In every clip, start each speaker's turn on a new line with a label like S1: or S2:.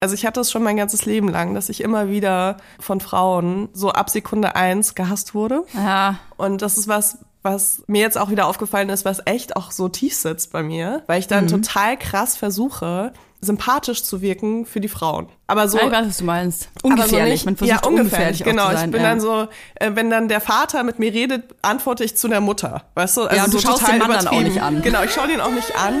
S1: Also ich hatte es schon mein ganzes Leben lang, dass ich immer wieder von Frauen so ab Sekunde eins gehasst wurde.
S2: Ja.
S1: Und das ist was, was mir jetzt auch wieder aufgefallen ist, was echt auch so tief sitzt bei mir, weil ich dann
S2: Mhm.
S1: total krass versuche, sympathisch zu wirken für die Frauen. Aber so
S2: Ich weiß, was du meinst.
S1: aber so
S2: Ungefährlich.
S1: nicht,
S2: Man versucht
S1: ja, ungefährlich,
S2: ungefährlich
S1: genau. ich bin
S2: ja.
S1: dann so, äh, wenn dann der Vater mit mir redet, antworte ich zu der Mutter, weißt du? Also
S2: Ja, und du
S1: so
S2: schaust den Mann dann auch nicht an.
S1: Genau, ich schaue den auch nicht an.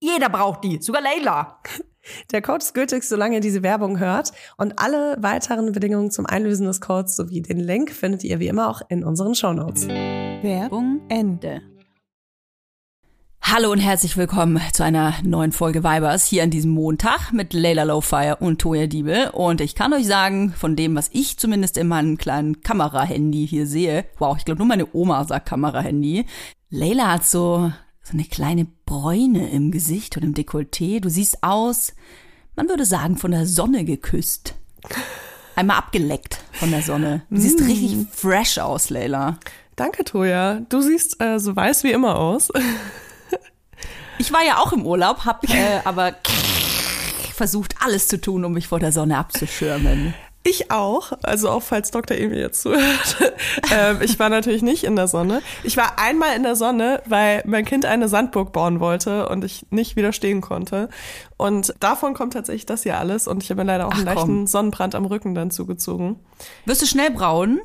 S2: jeder braucht die, sogar Leila.
S1: Der Code ist gültig, solange ihr diese Werbung hört. Und alle weiteren Bedingungen zum Einlösen des Codes sowie den Link findet ihr wie immer auch in unseren Shownotes.
S3: Werbung Ende.
S2: Hallo und herzlich willkommen zu einer neuen Folge Vibers hier an diesem Montag mit Leila Lowfire und Toya Diebel. Und ich kann euch sagen, von dem, was ich zumindest in meinem kleinen Kamerahandy hier sehe, wow, ich glaube nur meine Oma sagt Kamerahandy, Leila hat so, so eine kleine Bräune im Gesicht und im Dekolleté. Du siehst aus, man würde sagen, von der Sonne geküsst. Einmal abgeleckt von der Sonne. Du siehst richtig fresh aus, Leila.
S1: Danke, Toja. Du siehst äh, so weiß wie immer aus.
S2: Ich war ja auch im Urlaub, hab äh, aber versucht alles zu tun, um mich vor der Sonne abzuschirmen.
S1: Ich auch, also auch falls Dr. Emil jetzt zuhört. ähm, ich war natürlich nicht in der Sonne. Ich war einmal in der Sonne, weil mein Kind eine Sandburg bauen wollte und ich nicht widerstehen konnte. Und davon kommt tatsächlich das hier alles. Und ich habe mir leider auch
S2: Ach,
S1: einen leichten
S2: komm.
S1: Sonnenbrand am Rücken dann zugezogen.
S2: Wirst du schnell braun?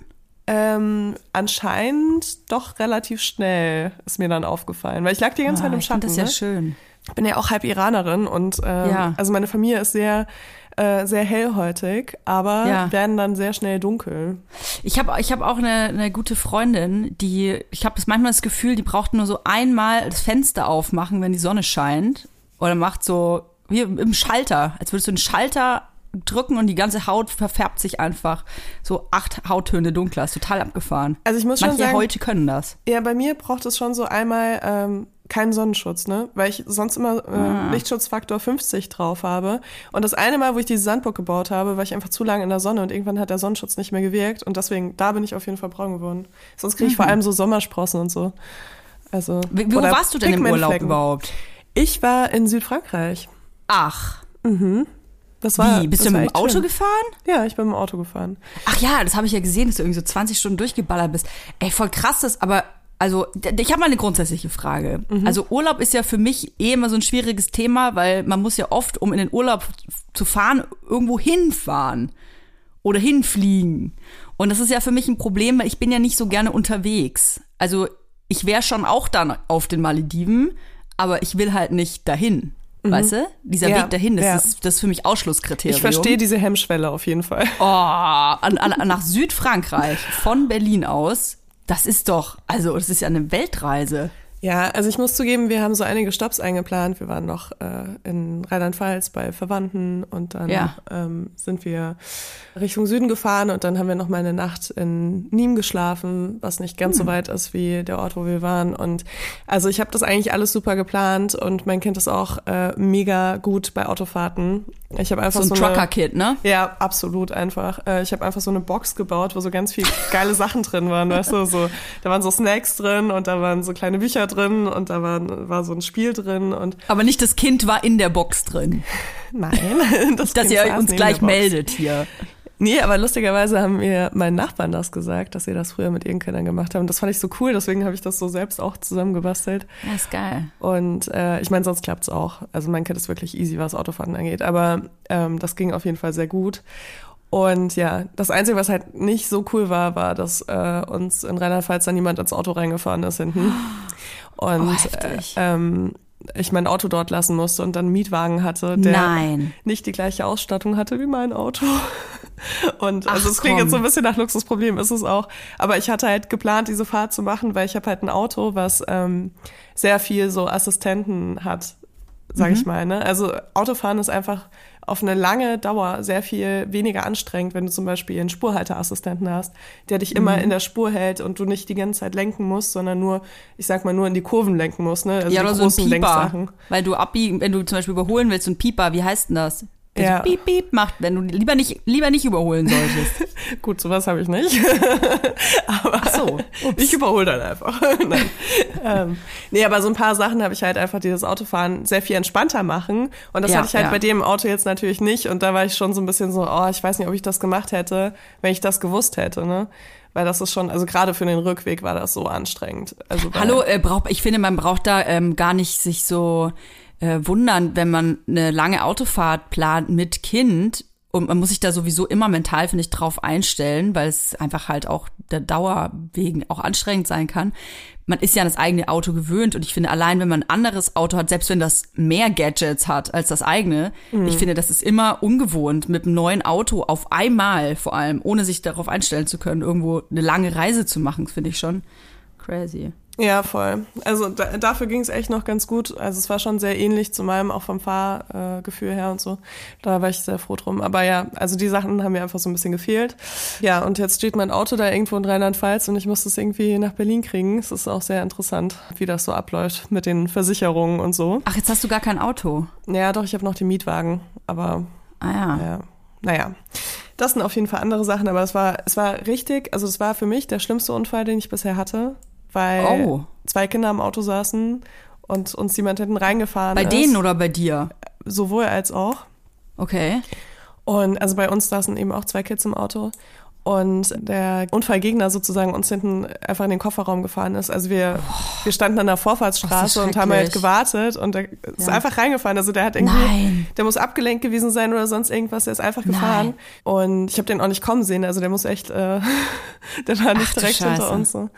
S1: Ähm, anscheinend doch relativ schnell ist mir dann aufgefallen, weil ich lag die ganze Zeit im
S2: Ah, ich
S1: Schatten.
S2: das ja
S1: ne?
S2: schön.
S1: Ich bin ja auch halb Iranerin und ähm,
S2: Ja.
S1: also meine Familie ist sehr äh, sehr hellhäutig, aber
S2: Ja.
S1: werden dann sehr schnell dunkel.
S2: Ich habe ich hab auch eine, eine gute Freundin, die, ich habe das manchmal das Gefühl, die braucht nur so einmal das Fenster aufmachen, wenn die Sonne scheint. oder macht so wie im Schalter, als würdest du einen Schalter drücken und die ganze Haut verfärbt sich einfach so acht Hauttöne dunkler. Ist total abgefahren.
S1: Also ich muss schon
S2: Manche
S1: sagen-
S2: heute können das.
S1: Ja, bei mir braucht es schon so einmal ähm, keinen Sonnenschutz, ne? Weil ich sonst immer äh,
S2: Ah.
S1: Lichtschutzfaktor 50 drauf habe. Und das eine Mal, wo ich diese Sandburg gebaut habe, war ich einfach zu lange in der Sonne und irgendwann hat der Sonnenschutz nicht mehr gewirkt und deswegen, da bin ich auf jeden Fall braun geworden. Sonst kriege ich vor allem so Sommersprossen und so. Also,
S2: Mhm. Wie, wo warst du denn im Urlaub überhaupt?
S1: Ich war in Südfrankreich.
S2: Ach,
S1: Das war,
S2: wie? Bist du mit dem Auto
S1: schön.
S2: gefahren?
S1: Ja, ich bin mit dem Auto gefahren.
S2: Ach ja, das habe ich ja gesehen, dass du irgendwie so 20 Stunden durchgeballert bist. Ey, voll krass das, aber also ich habe mal eine grundsätzliche Frage. Also Urlaub ist ja für mich eh immer so ein schwieriges Thema, weil man muss ja oft, um in den Urlaub zu fahren, irgendwo hinfahren oder hinfliegen. Und das ist ja für mich ein Problem, weil ich bin ja nicht so gerne unterwegs. Also ich wäre schon auch dann auf den Malediven, aber ich will halt nicht dahin. Weißt du? Dieser
S1: Ja,
S2: Weg dahin, das,
S1: ja.
S2: ist, das ist für mich Ausschlusskriterium.
S1: Ich verstehe diese Hemmschwelle auf jeden Fall.
S2: Oh, an, an, nach Südfrankreich von Berlin aus. Das ist doch, also das ist ja eine Weltreise.
S1: Ja, also ich muss zugeben, wir haben so einige Stops eingeplant. Wir waren noch äh, in Rheinland-Pfalz bei Verwandten und dann
S2: Ja.
S1: ähm, sind wir Richtung Süden gefahren und dann haben wir noch mal eine Nacht in Nîmes geschlafen, was nicht ganz
S2: Hm.
S1: so weit ist wie der Ort, wo wir waren. Und also ich habe das eigentlich alles super geplant und mein Kind ist auch äh, mega gut bei Autofahrten. Ich habe einfach
S2: So
S1: so,
S2: ein
S1: eine,
S2: Trucker-Kit, ne?
S1: ja, absolut einfach. Äh, Ich habe einfach so eine Box gebaut, wo so ganz viel geile Sachen drin waren, weißt du, so da waren so Snacks drin und da waren so kleine Bücher drin und da waren, war so ein Spiel drin und
S2: Aber nicht das Kind war in der Box drin.
S1: nein, das
S2: Dass ihr uns gleich meldet hier.
S1: Nee, aber lustigerweise haben mir meinen Nachbarn das gesagt, dass sie das früher mit ihren Kindern gemacht haben. Das fand ich so cool, deswegen habe ich das so selbst auch zusammengebastelt.
S2: Ja, ist geil.
S1: Und äh, ich meine, sonst klappt's auch. Also mein Kind ist wirklich easy, was Autofahren angeht. Aber ähm, das ging auf jeden Fall sehr gut. Und ja, das Einzige, was halt nicht so cool war, war, dass äh, uns in Rheinland-Pfalz dann niemand ins Auto reingefahren ist hinten. Und
S2: Oh,
S1: äh, ähm, ich mein Auto dort lassen musste und dann einen Mietwagen hatte, der
S2: Nein.
S1: nicht die gleiche Ausstattung hatte wie mein Auto. Und
S2: Ach,
S1: also es klingt
S2: komm.
S1: jetzt so ein bisschen nach Luxusproblem, ist es auch. Aber ich hatte halt geplant, diese Fahrt zu machen, weil ich habe halt ein Auto, was ähm, sehr viel so Assistenten hat, sag
S2: Mhm.
S1: ich mal. Ne? Also Autofahren ist einfach auf eine lange Dauer sehr viel weniger anstrengend, wenn du zum Beispiel einen Spurhalteassistenten hast, der dich immer
S2: Mhm.
S1: in der Spur hält und du nicht die ganze Zeit lenken musst, sondern nur, ich sag mal, nur in die Kurven lenken musst. Ne? Also
S2: ja, oder so ein Pieper.
S1: Lenksachen.
S2: Weil du abbiegen, wenn du zum Beispiel überholen willst, so ein Pieper, wie heißt denn das? Der
S1: Ja.
S2: so piep, piep macht, wenn du lieber nicht, lieber nicht überholen solltest.
S1: Gut, sowas habe ich nicht. aber
S2: Ach so.
S1: ich überhole dann einfach. Nein. ähm, nee, aber so ein paar Sachen habe ich halt einfach, die das Autofahren sehr viel entspannter machen. Und das
S2: Ja,
S1: hatte ich halt
S2: ja.
S1: bei dem Auto jetzt natürlich nicht. Und da war ich schon so ein bisschen so, oh, ich weiß nicht, ob ich das gemacht hätte, wenn ich das gewusst hätte, ne? Weil das ist schon, also gerade für den Rückweg war das so anstrengend. Also
S2: Hallo, äh, braucht, ich finde, man braucht da ähm, gar nicht sich so äh, wundern, wenn man eine lange Autofahrt plant mit Kind. Und man muss sich da sowieso immer mental, finde ich, drauf einstellen, weil es einfach halt auch der Dauer wegen auch anstrengend sein kann. Man ist ja an das eigene Auto gewöhnt und ich finde, allein wenn man ein anderes Auto hat, selbst wenn das mehr Gadgets hat als das eigene, ich finde, das ist immer ungewohnt, mit einem neuen Auto auf einmal vor allem, ohne sich darauf einstellen zu können, irgendwo eine lange Reise zu machen, finde ich schon crazy.
S1: Ja, voll. Also da, dafür ging es echt noch ganz gut. Also es war schon sehr ähnlich zu meinem, auch vom Fahrgefühl äh, Gefühl her und so. Da war ich sehr froh drum. Aber ja, also die Sachen haben mir einfach so ein bisschen gefehlt. Ja, und jetzt steht mein Auto da irgendwo in Rheinland-Pfalz und ich muss das irgendwie nach Berlin kriegen. Es ist auch sehr interessant, wie das so abläuft mit den Versicherungen und so.
S2: Ach, jetzt hast du gar kein Auto.
S1: Ja, doch, ich habe noch den Mietwagen, aber
S2: Ah ja.
S1: ja, naja. Das sind auf jeden Fall andere Sachen, aber es war, es war richtig, also es war für mich der schlimmste Unfall, den ich bisher hatte, weil
S2: Oh.
S1: zwei Kinder im Auto saßen und uns jemand hinten reingefahren
S2: Bei
S1: ist.
S2: denen oder bei dir?
S1: Sowohl als auch.
S2: Okay.
S1: Und also bei uns saßen eben auch zwei Kids im Auto. Und der Unfallgegner sozusagen uns hinten einfach in den Kofferraum gefahren ist. Also wir, wir standen an der
S2: Oh,
S1: Vorfahrtsstraße
S2: ist
S1: und haben halt gewartet und der ist
S2: Ja.
S1: einfach reingefahren. Also der hat irgendwie,
S2: Nein.
S1: der muss abgelenkt gewesen sein oder sonst irgendwas. Der ist einfach gefahren. Und ich habe den auch nicht kommen sehen. Also der muss echt, äh, der war nicht
S2: Ach
S1: direkt hinter uns. So.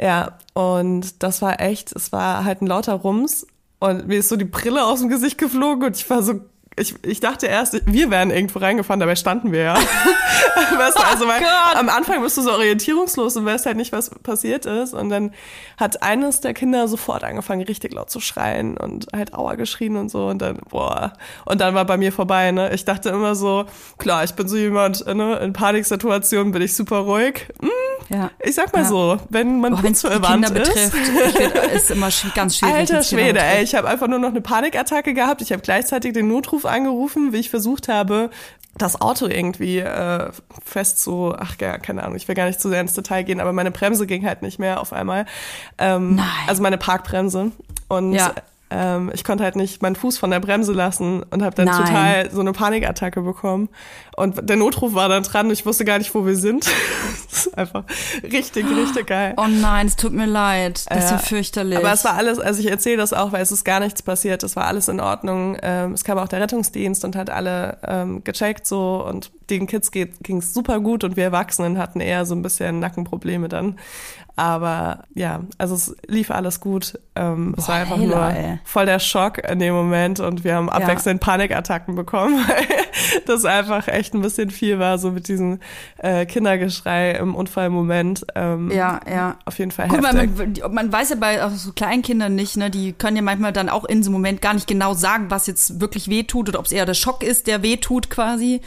S1: Ja, und das war echt, es war halt ein lauter Rums. Und mir ist so die Brille aus dem Gesicht geflogen und ich war so ich, ich dachte erst, wir wären irgendwo reingefahren, dabei standen wir ja. weißt du, also weil
S2: Gott.
S1: am Anfang bist du so orientierungslos und weißt halt nicht, was passiert ist. Und dann hat eines der Kinder sofort angefangen, richtig laut zu schreien und halt Aua geschrien und so. Und dann, boah. Und dann war bei mir vorbei, ne? Ich dachte immer so, klar, ich bin so jemand, ne? In Paniksituationen bin ich super ruhig. Hm,
S2: Ja.
S1: ich sag mal
S2: Ja.
S1: so, wenn man
S2: Boah,
S1: putzverwandt
S2: Kinder
S1: ist.
S2: betrifft, ich find, ist immer ganz schwierig.
S1: Alter Schwede, ey, ich habe einfach nur noch eine Panikattacke gehabt. Ich habe gleichzeitig den Notruf angerufen, wie ich versucht habe, das Auto irgendwie äh, fest zu, ach ja, keine Ahnung, ich will gar nicht zu sehr ins Detail gehen, aber meine Bremse ging halt nicht mehr auf einmal. Ähm,
S2: Nein.
S1: Also meine Parkbremse. Und
S2: Ja.
S1: Ähm, ich konnte halt nicht meinen Fuß von der Bremse lassen und habe dann
S2: Nein.
S1: total so eine Panikattacke bekommen. Und der Notruf war dann dran und ich wusste gar nicht, wo wir sind. das ist einfach richtig, richtig geil.
S2: Oh nein, es tut mir leid. Das ist ja
S1: Ja.
S2: fürchterlich.
S1: Aber es war alles, also ich erzähle das auch, weil es ist gar nichts passiert. Es war alles in Ordnung. Ähm, es kam auch der Rettungsdienst und hat alle ähm, gecheckt so und den Kids ging es super gut und wir Erwachsenen hatten eher so ein bisschen Nackenprobleme dann. Aber ja, also es lief alles gut. Ähm, es
S2: Boah,
S1: war einfach
S2: Hella,
S1: nur
S2: ey.
S1: voll der Schock in dem Moment und wir haben abwechselnd Panikattacken bekommen, weil das einfach echt ein bisschen viel war, so mit diesem äh, Kindergeschrei im Unfallmoment. Ähm,
S2: ja, ja.
S1: Auf jeden Fall
S2: Gut, man, man, man weiß ja bei auch so Kleinkindern nicht, ne? Die können ja manchmal dann auch in so einem Moment gar nicht genau sagen, was jetzt wirklich wehtut oder ob es eher der Schock ist, der wehtut quasi.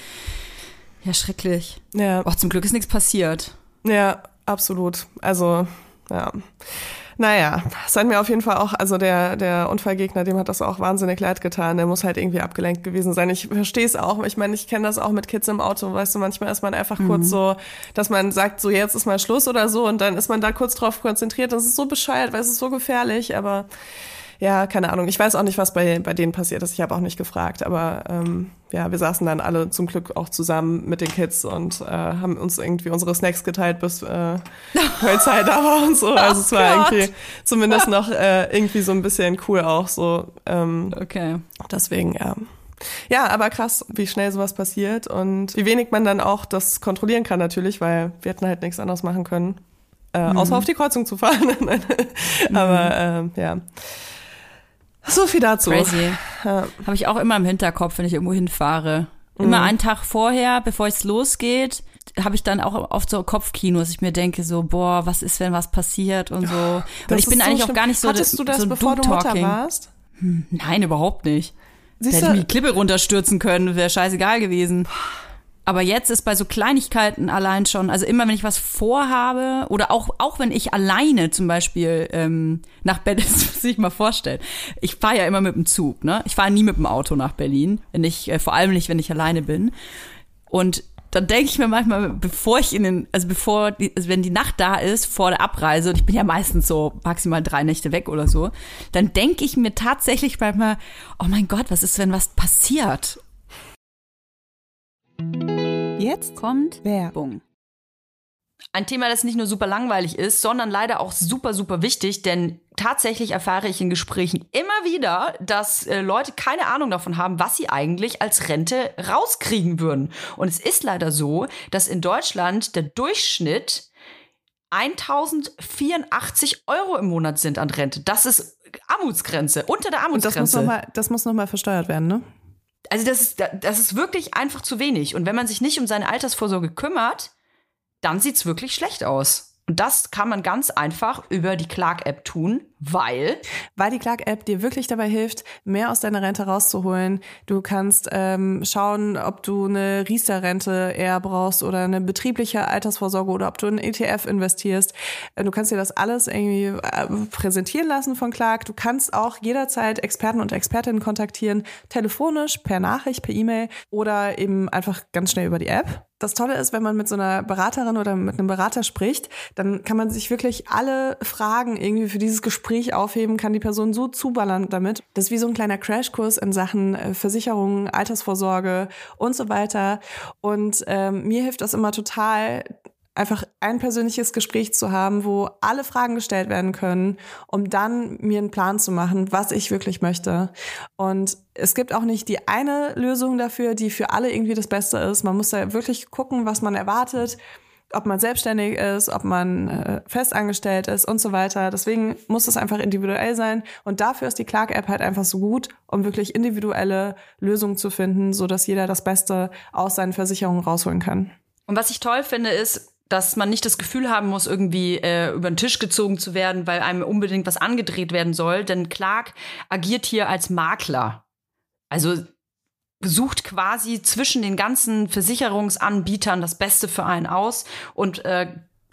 S2: Ja, schrecklich.
S1: ja.
S2: Oh, zum Glück ist nichts passiert.
S1: Ja, absolut. Also, ja. Naja, es hat mir auf jeden Fall auch, also der, der Unfallgegner, dem hat das auch wahnsinnig leid getan. Der muss halt irgendwie abgelenkt gewesen sein. Ich verstehe es auch. Ich meine, ich kenne das auch mit Kids im Auto. Weißt du, manchmal ist man einfach kurz so, dass man sagt, so jetzt ist mal Schluss oder so und dann ist man da kurz drauf konzentriert. Das ist so bescheuert, weil es ist so gefährlich, aber ja, keine Ahnung. Ich weiß auch nicht, was bei, bei denen passiert ist. Ich habe auch nicht gefragt. Aber ähm, ja, wir saßen dann alle zum Glück auch zusammen mit den Kids und äh, haben uns irgendwie unsere Snacks geteilt, bis äh, Polizei da war und so. Also es war
S2: Gott.
S1: irgendwie zumindest noch äh, irgendwie so ein bisschen cool auch so. Ähm,
S2: Okay.
S1: deswegen, ja. Ja, aber krass, wie schnell sowas passiert und wie wenig man dann auch das kontrollieren kann natürlich, weil wir hätten halt nichts anderes machen können, äh, außer auf die Kreuzung zu fahren. Aber ähm, ja. So viel dazu.
S2: Crazy.
S1: Ja.
S2: Habe ich auch immer im Hinterkopf, wenn ich irgendwo hinfahre. Immer einen Tag vorher, bevor es losgeht, habe ich dann auch oft so Kopfkino, dass ich mir denke, so, boah, was ist, wenn was passiert und so. und
S1: Das
S2: ich bin
S1: so
S2: eigentlich auch
S1: schlimm.
S2: gar nicht so
S1: Hattest du das,
S2: so
S1: bevor du Mutter warst?
S2: Nein, überhaupt nicht. Da
S1: Siehst
S2: hätte ich
S1: du,
S2: die Klippe runterstürzen können, wäre scheißegal gewesen. Aber jetzt ist bei so Kleinigkeiten allein schon, also immer wenn ich was vorhabe oder auch, auch wenn ich alleine zum Beispiel ähm, nach Berlin, das muss ich mal vorstellen. Ich fahre ja immer mit dem Zug, ne? Ich fahre nie mit dem Auto nach Berlin, wenn ich, äh, vor allem nicht, wenn ich alleine bin. Und dann denke ich mir manchmal, bevor ich in den, also bevor, die, also wenn die Nacht da ist, vor der Abreise, und ich bin ja meistens so maximal drei Nächte weg oder so, dann denke ich mir tatsächlich manchmal, oh mein Gott, was ist, wenn was passiert?
S3: Jetzt kommt Werbung.
S2: Ein Thema, das nicht nur super langweilig ist, sondern leider auch super, super wichtig, denn tatsächlich erfahre ich in Gesprächen immer wieder, dass äh, Leute keine Ahnung davon haben, was sie eigentlich als Rente rauskriegen würden. Und es ist leider so, dass in Deutschland der Durchschnitt 1084 Euro im Monat sind an Rente. Das ist Armutsgrenze, unter der
S1: und das muss
S2: Armutsgrenze.
S1: nochmal, noch mal versteuert werden, ne?
S2: Also das ist, das ist wirklich einfach zu wenig. Und wenn man sich nicht um seine Altersvorsorge kümmert, dann sieht's wirklich schlecht aus. Und das kann man ganz einfach über die Clark-App tun, weil
S1: Weil die Clark-App dir wirklich dabei hilft, mehr aus deiner Rente rauszuholen. Du kannst ähm, schauen, ob du eine Riester-Rente eher brauchst oder eine betriebliche Altersvorsorge oder ob du in ETF investierst. Äh, Du kannst dir das alles irgendwie äh, präsentieren lassen von Clark. Du kannst auch jederzeit Experten und Expertinnen kontaktieren, telefonisch, per Nachricht, per E-Mail oder eben einfach ganz schnell über die App. Das Tolle ist, wenn man mit so einer Beraterin oder mit einem Berater spricht, dann kann man sich wirklich alle Fragen irgendwie für dieses Gespräch aufheben, kann die Person so zuballern damit. Das ist wie so ein kleiner Crashkurs in Sachen äh, Versicherungen, Altersvorsorge und so weiter. Und ähm, mir hilft das immer total, einfach ein persönliches Gespräch zu haben, wo alle Fragen gestellt werden können, um dann mir einen Plan zu machen, was ich wirklich möchte. Und es gibt auch nicht die eine Lösung dafür, die für alle irgendwie das Beste ist. Man muss da wirklich gucken, was man erwartet. Ob man selbstständig ist, ob man äh, festangestellt ist und so weiter. Deswegen muss es einfach individuell sein. Und dafür ist die Clark-App halt einfach so gut, um wirklich individuelle Lösungen zu finden, so dass jeder das Beste aus seinen Versicherungen rausholen kann.
S3: Und was ich toll finde, ist, dass man nicht das Gefühl haben muss, irgendwie äh, über den Tisch gezogen zu werden, weil einem unbedingt was angedreht werden soll. Denn Clark agiert hier als Makler. Also sucht quasi zwischen den ganzen Versicherungsanbietern das Beste für einen aus und äh,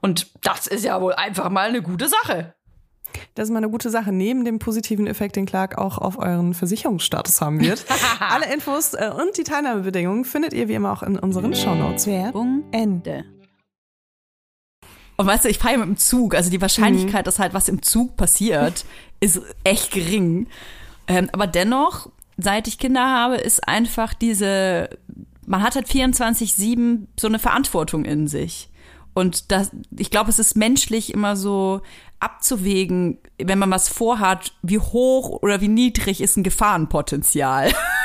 S3: Und das ist ja wohl einfach mal eine gute Sache.
S1: Das ist mal eine gute Sache, neben dem positiven Effekt, den Clark auch auf euren Versicherungsstatus haben wird. Alle Infos äh, und die Teilnahmebedingungen findet ihr wie immer auch in unseren Shownotes.
S4: Werbung Ende.
S2: Und weißt du, ich fahre ja mit dem Zug. Also die Wahrscheinlichkeit, dass halt was im Zug passiert, ist echt gering. Ähm, aber dennoch, seit ich Kinder habe, ist einfach diese, man hat halt 24-7 so eine Verantwortung in sich. Und das, ich glaube, es ist menschlich immer so abzuwägen, wenn man was vorhat, wie hoch oder wie niedrig ist ein Gefahrenpotenzial.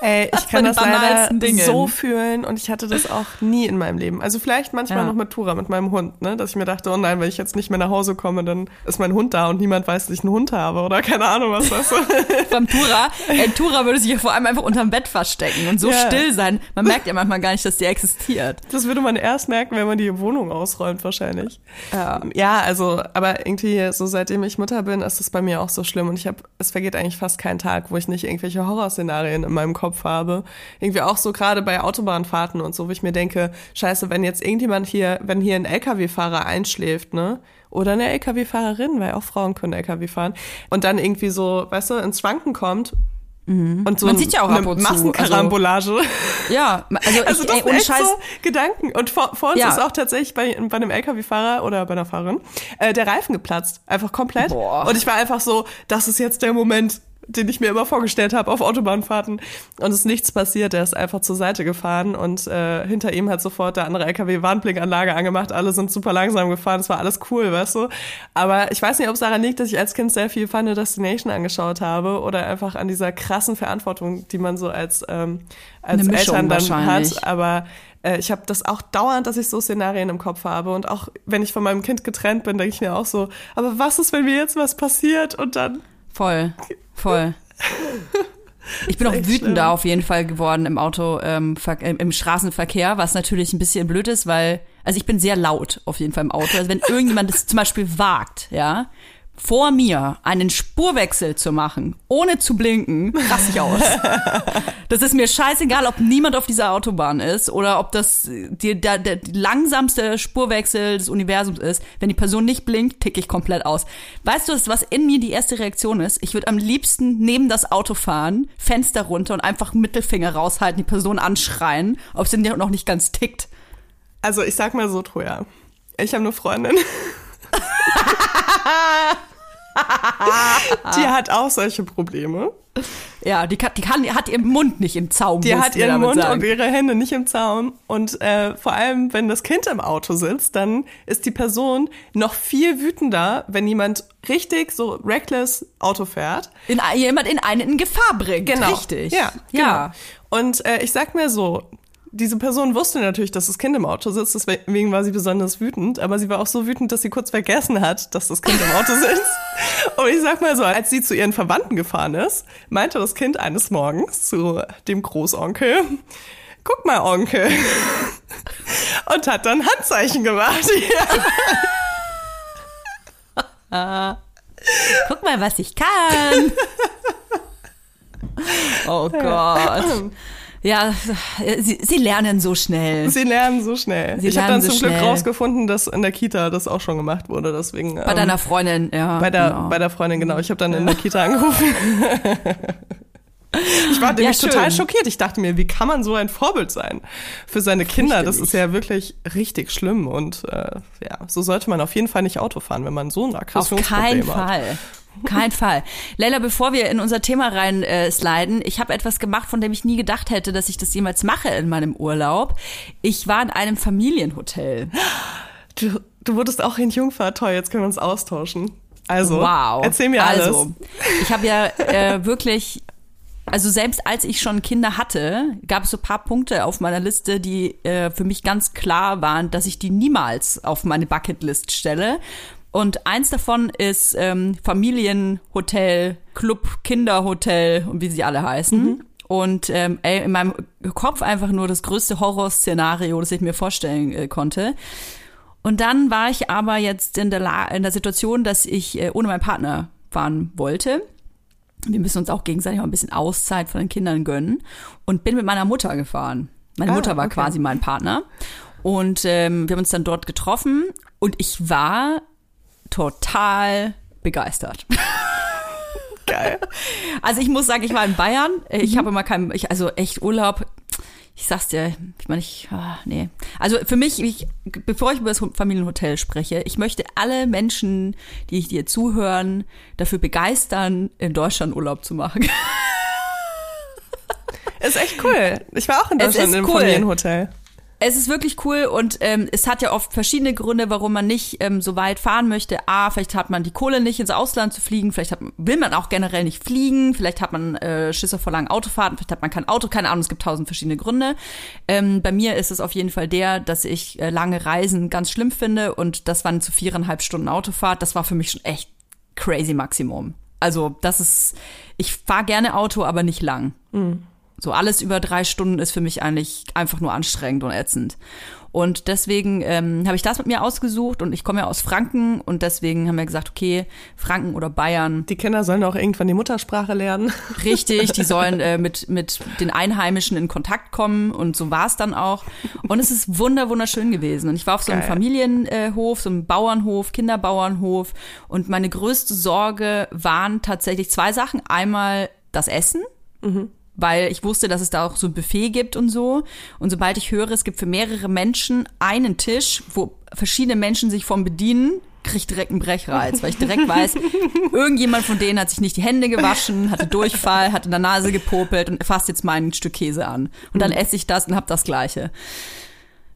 S1: Ey,
S2: Das
S1: ich kann
S2: von
S1: das leider
S2: Dingen.
S1: so fühlen und ich hatte das auch nie in meinem Leben. Also vielleicht manchmal
S2: Ja.
S1: noch mit Tura, mit meinem Hund, ne? Dass ich mir dachte, oh nein, wenn ich jetzt nicht mehr nach Hause komme, dann ist mein Hund da und niemand weiß, dass ich einen Hund habe oder keine Ahnung, was das ist.
S2: Beim Tura, äh, Tura würde sich ja vor allem einfach unterm Bett verstecken und so
S1: Ja.
S2: still sein. Man merkt ja manchmal gar nicht, dass die existiert.
S1: Das würde man erst merken, wenn man die Wohnung ausräumt, wahrscheinlich. Ähm, ja, also, aber irgendwie, so seitdem ich Mutter bin, ist es bei mir auch so schlimm. Und ich habe, es vergeht eigentlich fast kein Tag, wo ich nicht irgendwelche Horrorszenarien in meinem Kopf habe. Irgendwie auch so gerade bei Autobahnfahrten und so, wo ich mir denke, scheiße, wenn jetzt irgendjemand hier, wenn hier ein LKW-Fahrer einschläft, ne? Oder eine LKW-Fahrerin, weil auch Frauen können LKW fahren. Und dann irgendwie so, weißt du, ins Schwanken kommt. Und so
S2: Man sieht ja auch
S1: eine
S2: ab und zu,
S1: Massenkarambolage.
S2: Ja, also,
S1: Also
S2: ich,
S1: das
S2: ey,
S1: sind
S2: ohne
S1: echt
S2: Scheiß.
S1: so Gedanken. Und vor, vor uns
S2: Ja.
S1: ist auch tatsächlich bei, bei einem LKW-Fahrer oder bei einer Fahrerin äh, der Reifen geplatzt. Einfach komplett.
S2: Boah.
S1: Und ich war einfach so, das ist jetzt der Moment, den ich mir immer vorgestellt habe auf Autobahnfahrten. Und es ist nichts passiert. Er ist einfach zur Seite gefahren und äh, hinter ihm hat sofort der andere LKW Warnblinkanlage angemacht. Alle sind super langsam gefahren. Es war alles cool, weißt du. Aber ich weiß nicht, ob es daran liegt, dass ich als Kind sehr viel Final Destination angeschaut habe oder einfach an dieser krassen Verantwortung, die man so als, ähm, als Eltern dann hat. Aber äh, ich habe das auch dauernd, dass ich so Szenarien im Kopf habe. Und auch wenn ich von meinem Kind getrennt bin, denke ich mir auch so, aber was ist, wenn mir jetzt was passiert? Und dann,
S2: Voll, voll. Ich bin auch wütender auf jeden Fall geworden im Auto, ähm, äh, im Straßenverkehr, was natürlich ein bisschen blöd ist, weil, also ich bin sehr laut auf jeden Fall im Auto. Also wenn irgendjemand es zum Beispiel wagt, ja, vor mir einen Spurwechsel zu machen, ohne zu blinken, raste ich aus. Das ist mir scheißegal, ob niemand auf dieser Autobahn ist oder ob das die, der, der langsamste Spurwechsel des Universums ist. Wenn die Person nicht blinkt, ticke ich komplett aus. Weißt du, was in mir die erste Reaktion ist? Ich würde am liebsten neben das Auto fahren, Fenster runter und einfach Mittelfinger raushalten, die Person anschreien, ob sie noch nicht ganz tickt.
S1: also ich sag mal so, Troja. Ich habe eine Freundin. die hat auch solche Probleme.
S2: Ja, die, kann, die kann, hat ihren Mund nicht im Zaum.
S1: Die hat ihren Mund
S2: sagen.
S1: und ihre Hände nicht im Zaum. Und äh, vor allem, wenn das Kind im Auto sitzt, dann ist die Person noch viel wütender, wenn jemand richtig so reckless Auto fährt.
S2: in, jemand in einen in Gefahr bringt.
S1: Genau.
S2: Richtig.
S1: Ja,
S2: ja.
S1: genau. Und äh, ich sag mir so, diese Person wusste natürlich, dass das Kind im Auto sitzt, deswegen war sie besonders wütend, aber sie war auch so wütend, dass sie kurz vergessen hat, dass das Kind im Auto sitzt. Und ich sag mal so, als sie zu ihren Verwandten gefahren ist, meinte das Kind eines Morgens zu dem Großonkel, guck mal, Onkel. Und hat dann Handzeichen gemacht.
S2: Guck mal, was ich kann. Oh Gott. Ja, sie, sie lernen so schnell.
S1: Sie lernen so schnell.
S2: Sie
S1: ich habe dann
S2: so
S1: zum Glück
S2: schnell.
S1: rausgefunden, dass in der Kita das auch schon gemacht wurde. Deswegen
S2: Bei
S1: ähm,
S2: deiner Freundin, ja.
S1: bei der
S2: genau.
S1: bei der Freundin genau. Ich habe dann in der Kita angerufen. Ich war nämlich
S2: schön.
S1: total schockiert. Ich dachte mir, wie kann man so ein Vorbild sein für seine Kinder? Das ist ja wirklich richtig schlimm. Und äh, ja, so sollte man auf jeden Fall nicht Auto fahren, wenn man so ein
S2: Auf
S1: Aggressionsproblem
S2: keinen
S1: hat.
S2: Fall. Kein Fall. Leila, bevor wir in unser Thema rein äh, ich habe etwas gemacht, von dem ich nie gedacht hätte, dass ich das jemals mache in meinem Urlaub. Ich war in einem Familienhotel.
S1: Du, du wurdest auch in Jungfahrt. Toll, jetzt können wir uns austauschen. Also,
S2: Wow.
S1: erzähl mir alles.
S2: Also, ich habe ja äh, wirklich, also selbst als ich schon Kinder hatte, gab es so ein paar Punkte auf meiner Liste, die äh, für mich ganz klar waren, dass ich die niemals auf meine Bucketlist stelle. Und eins davon ist ähm, Familienhotel, Club, Kinderhotel und wie sie alle heißen. Und ähm, ey, in meinem Kopf einfach nur das größte Horrorszenario, das ich mir vorstellen äh, konnte. Und dann war ich aber jetzt in der, La in der Situation, dass ich äh, ohne meinen Partner fahren wollte. Wir müssen uns auch gegenseitig mal ein bisschen Auszeit von den Kindern gönnen. Und bin mit meiner Mutter gefahren. Meine
S1: Ah,
S2: Mutter war
S1: okay.
S2: quasi mein Partner. Und ähm, wir haben uns dann dort getroffen. Und ich war total begeistert.
S1: Geil.
S2: Also ich muss sagen, ich war in Bayern. Ich
S1: Mhm.
S2: habe immer kein, ich, also echt Urlaub. Ich sag's dir, ich meine, ich, ah, nee. Also für mich, ich, bevor ich über das Familienhotel spreche, ich möchte alle Menschen, die dir zuhören, dafür begeistern, in Deutschland Urlaub zu machen.
S1: Ist echt cool. Ich war auch in Deutschland im
S2: cool.
S1: Familienhotel.
S2: Es ist wirklich cool und ähm, es hat ja oft verschiedene Gründe, warum man nicht ähm, so weit fahren möchte. A, vielleicht hat man die Kohle nicht ins Ausland zu fliegen, vielleicht hat, will man auch generell nicht fliegen, vielleicht hat man äh, Schisse vor langen Autofahrten, vielleicht hat man kein Auto, keine Ahnung, es gibt tausend verschiedene Gründe. Ähm, bei mir ist es auf jeden Fall der, dass ich äh, lange Reisen ganz schlimm finde und das waren zu viereinhalb Stunden Autofahrt. Das war für mich schon echt crazy Maximum. Also das ist, ich fahre gerne Auto, aber nicht lang. So alles über drei Stunden ist für mich eigentlich einfach nur anstrengend und ätzend. Und deswegen ähm, habe ich das mit mir ausgesucht und ich komme ja aus Franken und deswegen haben wir gesagt, okay, Franken oder Bayern,
S1: Die Kinder sollen auch irgendwann die Muttersprache lernen.
S2: richtig, die sollen äh, mit, mit den Einheimischen in Kontakt kommen und so war es dann auch. Und es ist wunder, wunderschön gewesen. Und ich war auf so einem
S1: Geil.
S2: Familienhof, so einem Bauernhof, Kinderbauernhof und meine größte Sorge waren tatsächlich zwei Sachen. Einmal das Essen weil ich wusste, dass es da auch so ein Buffet gibt und so. Und sobald ich höre, es gibt für mehrere Menschen einen Tisch, wo verschiedene Menschen sich vom bedienen, kriege ich direkt einen Brechreiz, weil ich direkt weiß, irgendjemand von denen hat sich nicht die Hände gewaschen, hatte Durchfall, hat in der Nase gepopelt und fasst jetzt mein Stück Käse an. Und dann esse ich das und hab das Gleiche.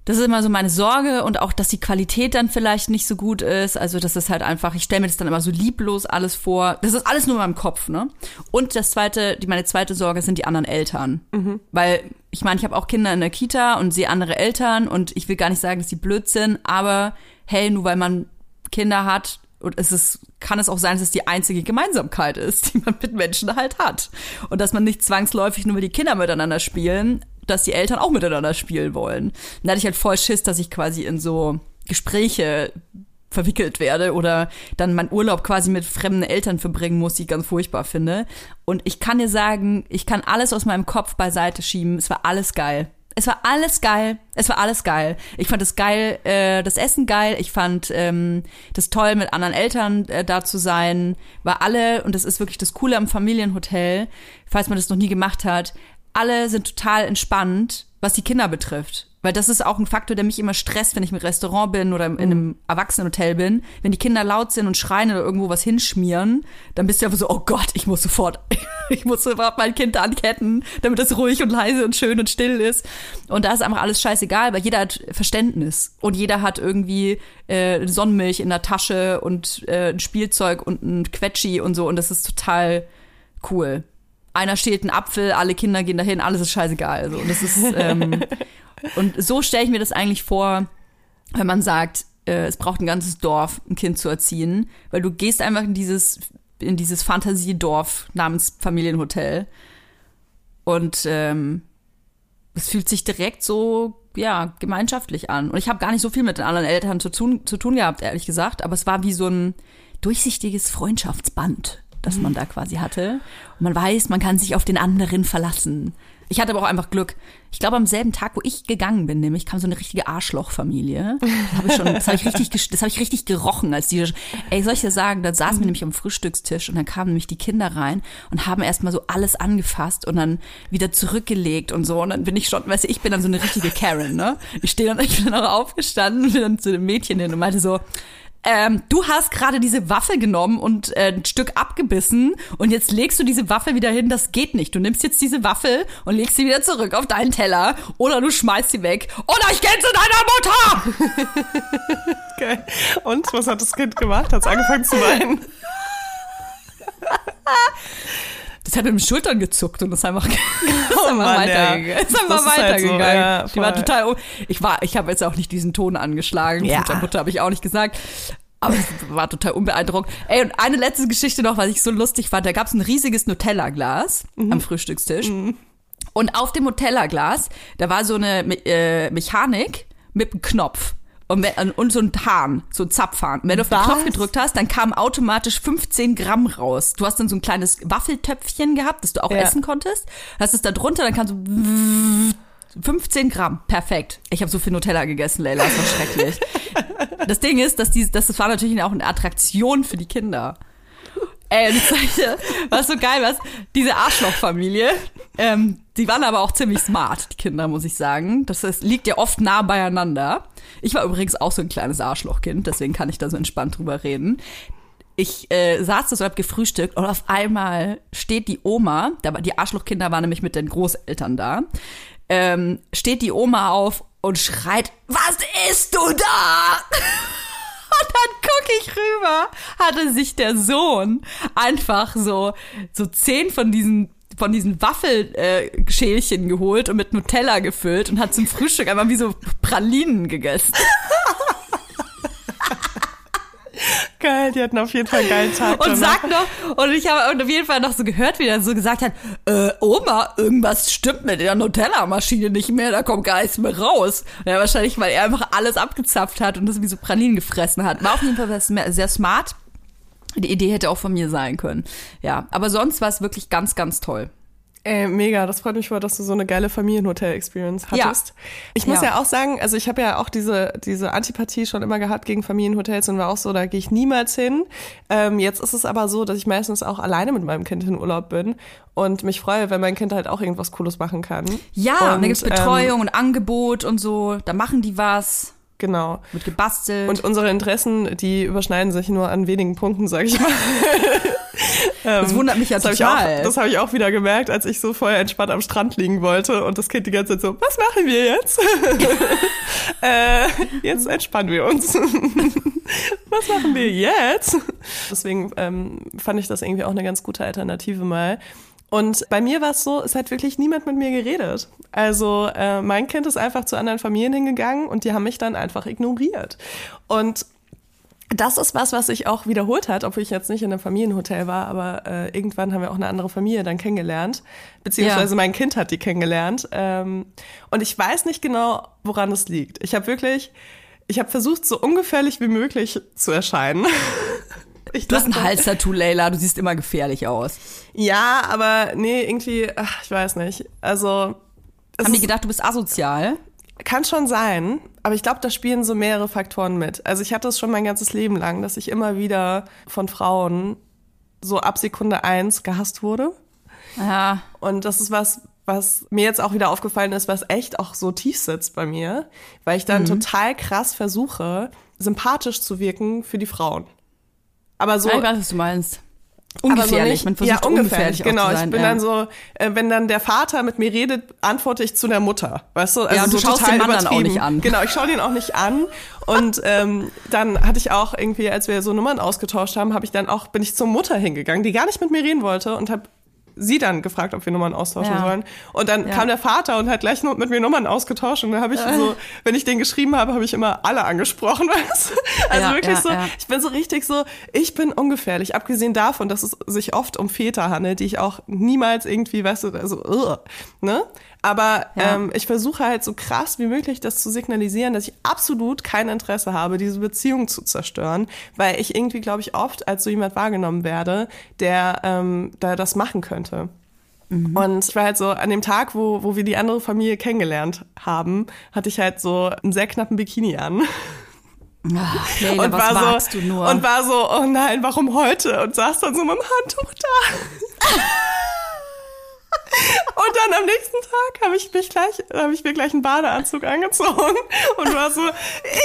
S2: Das ist immer so meine Sorge und auch, dass die Qualität dann vielleicht nicht so gut ist. Also das ist halt einfach, ich stelle mir das dann immer so lieblos alles vor. Das ist alles nur in meinem Kopf, ne? Und das zweite, die meine zweite Sorge sind die anderen Eltern. Weil ich meine, ich habe auch Kinder in der Kita und sehe andere Eltern und ich will gar nicht sagen, dass die blöd sind, aber hey, nur weil man Kinder hat und es ist, kann es auch sein, dass es die einzige Gemeinsamkeit ist, die man mit Menschen halt hat. Und dass man nicht zwangsläufig nur weil die Kinder miteinander spielen, dass die Eltern auch miteinander spielen wollen. Und da hatte ich halt voll Schiss, dass ich quasi in so Gespräche verwickelt werde oder dann meinen Urlaub quasi mit fremden Eltern verbringen muss, die ich ganz furchtbar finde. Und ich kann dir sagen, ich kann alles aus meinem Kopf beiseite schieben. Es war alles geil. Es war alles geil. Es war alles geil. Ich fand es geil, äh, das Essen geil. Ich fand ähm, das toll, mit anderen Eltern äh, da zu sein. War alle, und das ist wirklich das Coole am Familienhotel, falls man das noch nie gemacht hat, alle sind total entspannt, was die Kinder betrifft. Weil das ist auch ein Faktor, der mich immer stresst, wenn ich im Restaurant bin oder in einem Erwachsenenhotel bin. Wenn die Kinder laut sind und schreien oder irgendwo was hinschmieren, dann bist du einfach so, oh Gott, ich muss sofort, ich muss sofort mein Kind anketten, damit es ruhig und leise und schön und still ist. Und da ist einfach alles scheißegal, weil jeder hat Verständnis. Und jeder hat irgendwie äh, Sonnenmilch in der Tasche und äh, ein Spielzeug und ein Quetschi und so. Und das ist total cool. Einer steht einen Apfel, alle Kinder gehen dahin, alles ist scheißegal. Also, und das ist, ähm, und so stelle ich mir das eigentlich vor, wenn man sagt, äh, es braucht ein ganzes Dorf, ein Kind zu erziehen, weil du gehst einfach in dieses, in dieses Fantasiedorf namens Familienhotel und ähm, es fühlt sich direkt so, ja, gemeinschaftlich an. Und ich habe gar nicht so viel mit den anderen Eltern zu tun, zu tun gehabt, ehrlich gesagt, aber es war wie so ein durchsichtiges Freundschaftsband. Das man da quasi hatte. Und man weiß, man kann sich auf den anderen verlassen. Ich hatte aber auch einfach Glück. Ich glaube, am selben Tag, wo ich gegangen bin, nämlich kam so eine richtige Arschlochfamilie. Das habe ich schon, das habe ich richtig, das habe ich richtig gerochen, als die, ey, soll ich dir sagen, da saßen wir nämlich am Frühstückstisch und dann kamen nämlich die Kinder rein und haben erstmal so alles angefasst und dann wieder zurückgelegt und so. Und dann bin ich schon, weißt du, ich bin dann so eine richtige Karen, ne? Ich stehe dann, ich bin dann auch aufgestanden und bin dann zu dem Mädchen hin und meinte so, ähm, du hast gerade diese Waffe genommen und äh, ein Stück abgebissen und jetzt legst du diese Waffe wieder hin. Das geht nicht. Du nimmst jetzt diese Waffe und legst sie wieder zurück auf deinen Teller oder du schmeißt sie weg oder ich gehe zu deiner Mutter.
S1: Okay. Und was hat das Kind gemacht? Hat es angefangen zu weinen?
S2: Das hat mit den Schultern gezuckt und ist einfach, ist einfach
S1: ja.
S2: weitergegangen. Ist einfach
S1: halt so,
S2: weitergegangen.
S1: ja,
S2: Die war total. Ich war, ich habe jetzt auch nicht diesen Ton angeschlagen.
S1: Ja.
S2: Mutter, Mutter habe ich auch nicht gesagt. Aber es war total unbeeindruckt. Ey, und eine letzte Geschichte noch, was ich so lustig fand. Da gab es ein riesiges Nutella-Glas
S1: Mhm.
S2: am Frühstückstisch. Und auf dem Nutella-Glas, da war so eine äh, Mechanik mit einem Knopf. Und, wenn- und so ein Hahn, so ein Zapfhahn. Und wenn du auf den
S1: Was?
S2: Knopf gedrückt hast, dann kamen automatisch 15 Gramm raus. Du hast dann so ein kleines Waffeltöpfchen gehabt, das du auch
S1: Ja.
S2: essen konntest. Hast es da drunter, dann kannst du 15 Gramm. Perfekt. Ich habe so viel Nutella gegessen, Leila. Das war schrecklich. Das Ding ist, dass die, das, das war natürlich auch eine Attraktion für die Kinder. Ey, und ich was so geil was, diese Arschlochfamilie, ähm, die waren aber auch ziemlich smart, die Kinder, muss ich sagen. Das ist, liegt ja oft nah beieinander. Ich war übrigens auch so ein kleines Arschlochkind, deswegen kann ich da so entspannt drüber reden. Ich äh, saß da so, hab gefrühstückt und auf einmal steht die Oma, da war, die Arschlochkinder waren nämlich mit den Großeltern da, ähm, steht die Oma auf und schreit, was isst du da? Und dann gucke ich rüber, hatte sich der Sohn einfach so, so zehn von diesen von diesen Waffelschälchen äh, geholt und mit Nutella gefüllt und hat zum Frühstück einfach wie so Pralinen gegessen.
S1: Geil, die hatten auf jeden Fall einen geilen Tag.
S2: Und
S1: danach.
S2: sagt noch, und ich habe auf jeden Fall noch so gehört, wie er so gesagt hat, äh, Oma, irgendwas stimmt mit der Nutella-Maschine nicht mehr, da kommt gar nichts mehr raus. Ja, wahrscheinlich, weil er einfach alles abgezapft hat und das wie so Pralinen gefressen hat. War auf jeden Fall sehr smart. Die Idee hätte auch von mir sein können. Ja, aber sonst war es wirklich ganz, ganz toll.
S1: Ey, mega, das freut mich voll, dass du so eine geile Familienhotel-Experience
S2: Ja.
S1: hattest. Ich muss
S2: Ja.
S1: ja. auch sagen, also ich habe ja auch diese, diese Antipathie schon immer gehabt gegen Familienhotels und war auch so, da gehe ich niemals hin. Ähm, jetzt ist es aber so, dass ich meistens auch alleine mit meinem Kind in Urlaub bin und mich freue, wenn mein Kind halt auch irgendwas Cooles machen kann.
S2: Ja, und, da gibt's
S1: Ähm,
S2: Betreuung und Angebot und so. Da machen die was,
S1: genau.
S2: wird gebastelt.
S1: Und unsere Interessen, die überschneiden sich nur an wenigen Punkten, sag ich mal.
S2: das wundert mich ja
S1: Das habe ich, auch-
S2: total.
S1: das hab ich auch wieder gemerkt, als ich so vorher entspannt am Strand liegen wollte und das Kind die ganze Zeit so, was machen wir jetzt? äh, jetzt entspannen wir uns. was machen wir jetzt? Deswegen ähm, fand ich das irgendwie auch eine ganz gute Alternative mal. Und bei mir war es so, es hat wirklich niemand mit mir geredet. Also äh, mein Kind ist einfach zu anderen Familien hingegangen und die haben mich dann einfach ignoriert. Und das ist was, was sich auch wiederholt hat, obwohl ich jetzt nicht in einem Familienhotel war, aber äh, irgendwann haben wir auch eine andere Familie dann kennengelernt, beziehungsweise
S2: Ja.
S1: mein Kind hat die kennengelernt. Ähm, und ich weiß nicht genau, woran es liegt. Ich habe wirklich, ich habe versucht, so ungefährlich wie möglich zu erscheinen. Ich
S2: du hast ein Hals-Tattoo, Leila, du siehst immer gefährlich aus.
S1: Ja, aber nee, irgendwie, ach, ich weiß nicht. Also
S2: Haben die gedacht, du bist asozial?
S1: Kann schon sein, aber ich glaube, da spielen so mehrere Faktoren mit. Also ich hatte es schon mein ganzes Leben lang, dass ich immer wieder von Frauen so ab Sekunde eins gehasst wurde.
S2: Ja.
S1: Und das ist was, was mir jetzt auch wieder aufgefallen ist, was echt auch so tief sitzt bei mir, weil ich dann total krass versuche, sympathisch zu wirken für die Frauen. Aber so,
S2: ich weiß, was du meinst.
S1: aber so
S2: Ungefährlich.
S1: nicht,
S2: Man versucht
S1: ja, ungefährlich,
S2: ungefährlich
S1: genau. ich bin
S2: ja.
S1: dann so, äh, wenn dann der Vater mit mir redet, antworte ich zu der Mutter, weißt du? Also
S2: Ja, du
S1: so
S2: schaust den Mann dann auch nicht an.
S1: Genau, ich schaue den auch nicht an. Und ähm, dann hatte ich auch irgendwie, als wir so Nummern ausgetauscht haben, habe ich dann auch bin ich zur Mutter hingegangen, die gar nicht mit mir reden wollte und habe sie dann gefragt, ob wir Nummern austauschen
S2: Ja.
S1: sollen. Und dann
S2: Ja.
S1: kam der Vater und hat gleich mit mir Nummern ausgetauscht. Und dann habe ich so, wenn ich den geschrieben habe, habe ich immer alle angesprochen. Weißt? du? Also
S2: Ja,
S1: wirklich so, ich bin so richtig so, ich bin ungefährlich. Abgesehen davon, dass es sich oft um Väter handelt, die ich auch niemals irgendwie, weißt du, also, ne? Aber
S2: Ja.
S1: ähm, ich versuche halt so krass wie möglich das zu signalisieren, dass ich absolut kein Interesse habe, diese Beziehung zu zerstören, weil ich irgendwie, glaube ich, oft als so jemand wahrgenommen werde, der ähm, da das machen könnte. Und ich war halt so, an dem Tag, wo, wo wir die andere Familie kennengelernt haben, hatte ich halt so einen sehr knappen Bikini an.
S2: Ach, Leila,
S1: und war so? Und war so, oh nein, warum heute? Und saß dann so mit dem Handtuch da. Und dann am nächsten Tag habe ich mich gleich, habe ich mir gleich einen Badeanzug angezogen und war so,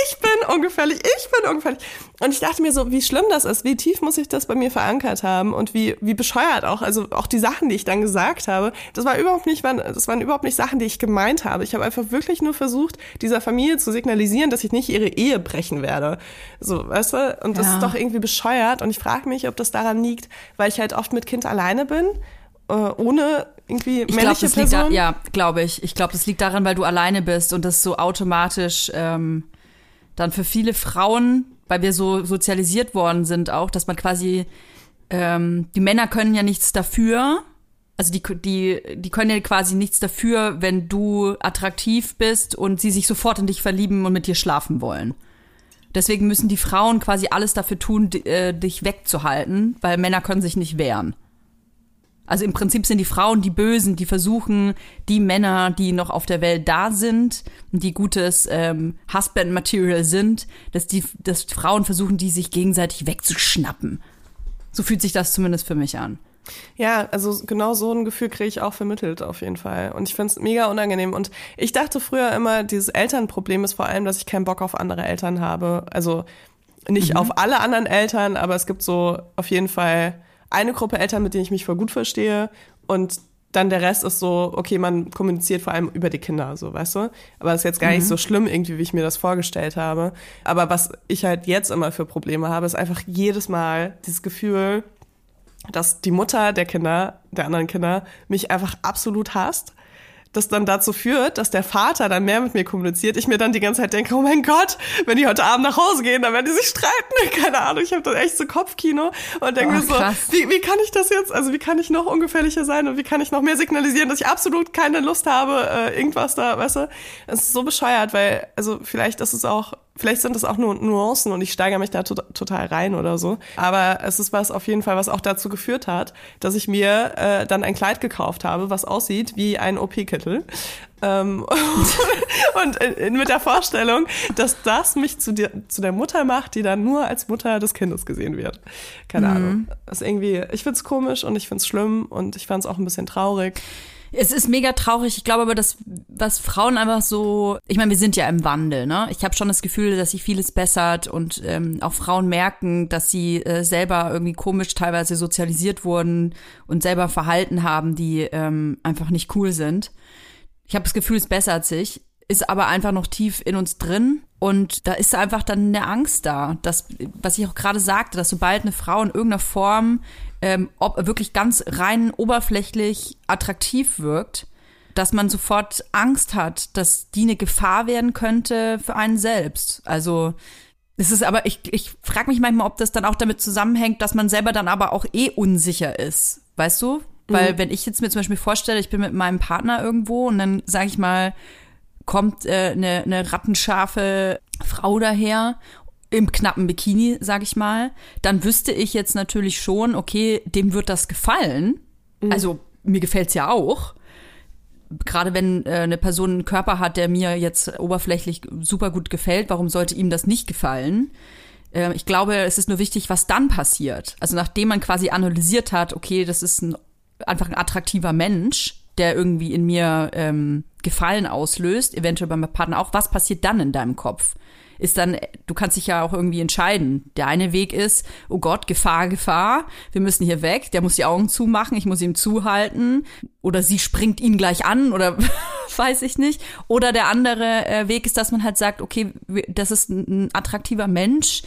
S1: ich bin ungefährlich, ich bin ungefährlich. Und ich dachte mir so, wie schlimm das ist, wie tief muss ich das bei mir verankert haben und wie, wie bescheuert auch, also auch die Sachen, die ich dann gesagt habe, das war überhaupt nicht, waren, das waren überhaupt nicht Sachen, die ich gemeint habe. Ich habe einfach wirklich nur versucht, dieser Familie zu signalisieren, dass ich nicht ihre Ehe brechen werde. So, weißt du? Und das
S2: Ja.
S1: ist doch irgendwie bescheuert und ich frage mich, ob das daran liegt, weil ich halt oft mit Kind alleine bin, äh, ohne irgendwie
S2: Ich glaube,
S1: männliche
S2: das liegt da,
S1: Person.
S2: ja, glaube ich. Ich glaube, das liegt daran, weil du alleine bist und das so automatisch ähm, dann für viele Frauen, weil wir so sozialisiert worden sind auch, dass man quasi ähm, die Männer können ja nichts dafür. Also die, die, die können ja quasi nichts dafür, wenn du attraktiv bist und sie sich sofort in dich verlieben und mit dir schlafen wollen. Deswegen müssen die Frauen quasi alles dafür tun, äh, dich wegzuhalten, weil Männer können sich nicht wehren. Also im Prinzip sind die Frauen die Bösen, die versuchen, die Männer, die noch auf der Welt da sind, die gutes ähm, Husband-Material sind, dass die, dass Frauen versuchen, die sich gegenseitig wegzuschnappen. So fühlt sich das zumindest für mich an.
S1: Ja, also genau so ein Gefühl kriege ich auch vermittelt auf jeden Fall. Und ich finde es mega unangenehm. Und ich dachte früher immer, dieses Elternproblem ist vor allem, dass ich keinen Bock auf andere Eltern habe. Also nicht auf alle anderen Eltern, aber es gibt so auf jeden Fall eine Gruppe Eltern, mit denen ich mich voll gut verstehe. Und dann der Rest ist so, okay, man kommuniziert vor allem über die Kinder, so, weißt du? Aber das ist jetzt gar nicht so schlimm irgendwie, wie ich mir das vorgestellt habe. Aber was ich halt jetzt immer für Probleme habe, ist einfach jedes Mal dieses Gefühl, dass die Mutter der Kinder, der anderen Kinder, mich einfach absolut hasst. Das dann dazu führt, dass der Vater dann mehr mit mir kommuniziert. Ich mir dann die ganze Zeit denke, oh mein Gott, wenn die heute Abend nach Hause gehen, dann werden die sich streiten. Keine Ahnung, ich habe dann echt so Kopfkino und denke
S2: Oh,
S1: mir so, wie, wie kann ich das jetzt, also wie kann ich noch ungefährlicher sein und wie kann ich noch mehr signalisieren, dass ich absolut keine Lust habe, äh, irgendwas da, weißt du? Es ist so bescheuert, weil, also vielleicht ist es auch, vielleicht sind es auch nur Nuancen und ich steigere mich da to total rein oder so. Aber es ist was auf jeden Fall, was auch dazu geführt hat, dass ich mir äh, dann ein Kleid gekauft habe, was aussieht wie ein OP-Kittel. Ähm, und äh, mit der Vorstellung, dass das mich zu, dir, zu der Mutter macht, die dann nur als Mutter des Kindes gesehen wird. Keine Ahnung. Das ist irgendwie, ich find's komisch und ich find's schlimm und ich fand's auch ein bisschen traurig.
S2: Es ist mega traurig. Ich glaube aber, dass was Frauen einfach so, ich meine, wir sind ja im Wandel, ne? Ich habe schon das Gefühl, dass sich vieles bessert und ähm, auch Frauen merken, dass sie äh, selber irgendwie komisch teilweise sozialisiert wurden und selber Verhalten haben, die ähm, einfach nicht cool sind. Ich habe das Gefühl, es bessert sich, ist aber einfach noch tief in uns drin. Und da ist einfach dann eine Angst da, dass, was ich auch gerade sagte, dass sobald eine Frau in irgendeiner Form ähm, ob wirklich ganz rein oberflächlich attraktiv wirkt, dass man sofort Angst hat, dass die eine Gefahr werden könnte für einen selbst. Also es ist aber, ich, ich frage mich manchmal, ob das dann auch damit zusammenhängt, dass man selber dann aber auch eh unsicher ist. Weißt du? Weil wenn ich jetzt mir zum Beispiel vorstelle, ich bin mit meinem Partner irgendwo und dann sage ich mal, kommt äh, eine, eine rattenscharfe Frau daher im knappen Bikini, sag ich mal, dann wüsste ich jetzt natürlich schon, okay, dem wird das gefallen. Also mir gefällt's ja auch. Gerade wenn äh, eine Person einen Körper hat, der mir jetzt oberflächlich super gut gefällt, warum sollte ihm das nicht gefallen? Äh, ich glaube, es ist nur wichtig, was dann passiert. Also nachdem man quasi analysiert hat, okay, das ist ein, einfach ein attraktiver Mensch, der irgendwie in mir ähm, Gefallen auslöst, eventuell beim Partner auch, was passiert dann in deinem Kopf? Ist dann, du kannst dich ja auch irgendwie entscheiden. Der eine Weg ist, oh Gott, Gefahr, Gefahr, wir müssen hier weg, der muss die Augen zumachen, ich muss ihm zuhalten. Oder sie springt ihn gleich an oder weiß ich nicht. Oder der andere äh, Weg ist, dass man halt sagt, okay, das ist ein, ein attraktiver Mensch,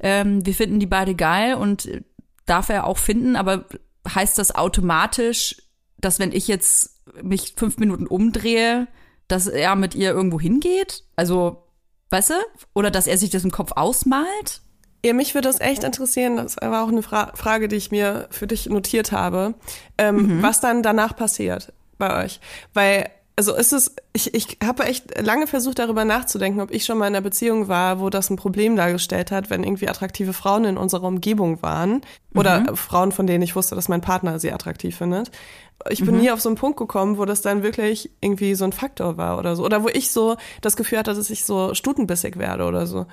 S2: ähm, wir finden die beide geil und äh, darf er auch finden, aber
S1: heißt das automatisch, dass wenn ich jetzt mich fünf Minuten umdrehe, dass er mit ihr irgendwo hingeht? Also, weißt du? Oder dass er sich das im Kopf ausmalt?
S3: Ja, mich würde das echt interessieren. Das war auch eine Fra Frage, die ich mir für dich notiert habe. Ähm, Was dann danach passiert bei euch? Weil, also ist es, ich, ich habe echt lange versucht, darüber nachzudenken, ob ich schon mal in einer Beziehung war, wo das ein Problem dargestellt hat, wenn irgendwie attraktive Frauen in unserer Umgebung waren. Oder Frauen, von denen ich wusste, dass mein Partner sie attraktiv findet. Ich bin nie auf so einen Punkt gekommen, wo das dann wirklich irgendwie so ein Faktor war oder so. Oder wo ich so das Gefühl hatte, dass ich so stutenbissig werde oder so.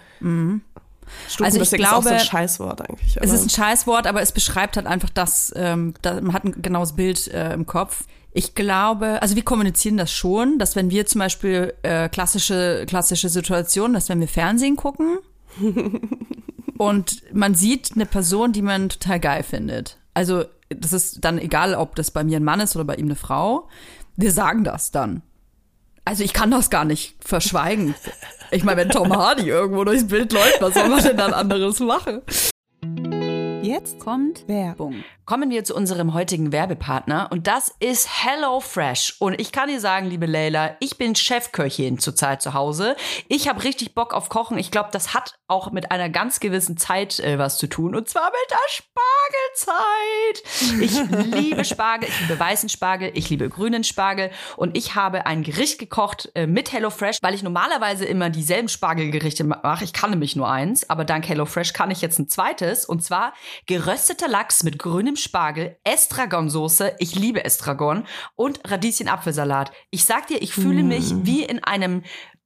S1: Also ich
S3: Stutenbissig ist auch so
S1: glaube,
S3: ein Scheißwort eigentlich.
S1: Es ist ein Scheißwort, aber es beschreibt halt einfach das, ähm, da, man hat ein genaues Bild äh, im Kopf. Ich glaube, also wir kommunizieren das schon, dass wenn wir zum Beispiel äh, klassische, klassische Situationen, dass wenn wir Fernsehen gucken und man sieht eine Person, die man total geil findet. Also das ist dann egal, ob das bei mir ein Mann ist oder bei ihm eine Frau. Wir sagen das dann. Also ich kann das gar nicht verschweigen. Ich meine, wenn Tom Hardy irgendwo durchs Bild läuft, was soll man denn dann anderes machen?
S5: Jetzt kommt Werbung.
S2: Kommen wir zu unserem heutigen Werbepartner und das ist HelloFresh. Und ich kann dir sagen, liebe Leila, ich bin Chefköchin zurzeit zu Hause. Ich habe richtig Bock auf Kochen. Ich glaube, das hat auch mit einer ganz gewissen Zeit äh, was zu tun. Und zwar mit der Spargelzeit. Ich liebe Spargel, ich liebe weißen Spargel, ich liebe grünen Spargel. Und ich habe ein Gericht gekocht äh, mit HelloFresh, weil ich normalerweise immer dieselben Spargelgerichte mache. Ich kann nämlich nur eins, aber dank HelloFresh kann ich jetzt ein zweites. Und zwar gerösteter Lachs mit grünem Spargel, Estragonsoße, ich liebe Estragon und Radieschen-Apfelsalat. Ich sag dir, ich fühle mich wie in einem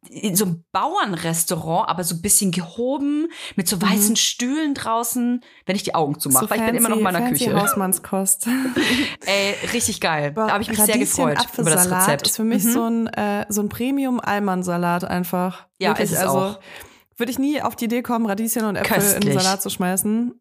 S2: in so einem Bauernrestaurant, aber so ein bisschen gehoben, mit so weißen Stühlen draußen, wenn ich die Augen zumache, weil ich bin immer noch in meiner
S3: fancy
S2: Küche.
S3: Hausmannskost.
S2: Ey, richtig geil. Da habe ich mich sehr
S3: Radieschen
S2: gefreut über das
S3: Apfelsalat
S2: Rezept.
S3: ist für mich so ein, äh, so ein Premium-Almansalat einfach.
S2: Ja,
S3: Wirklich,
S2: ist es
S3: also,
S2: auch.
S3: Würde ich nie auf die Idee kommen, Radieschen und Äpfel in
S2: Köstlich.
S3: den Salat zu schmeißen.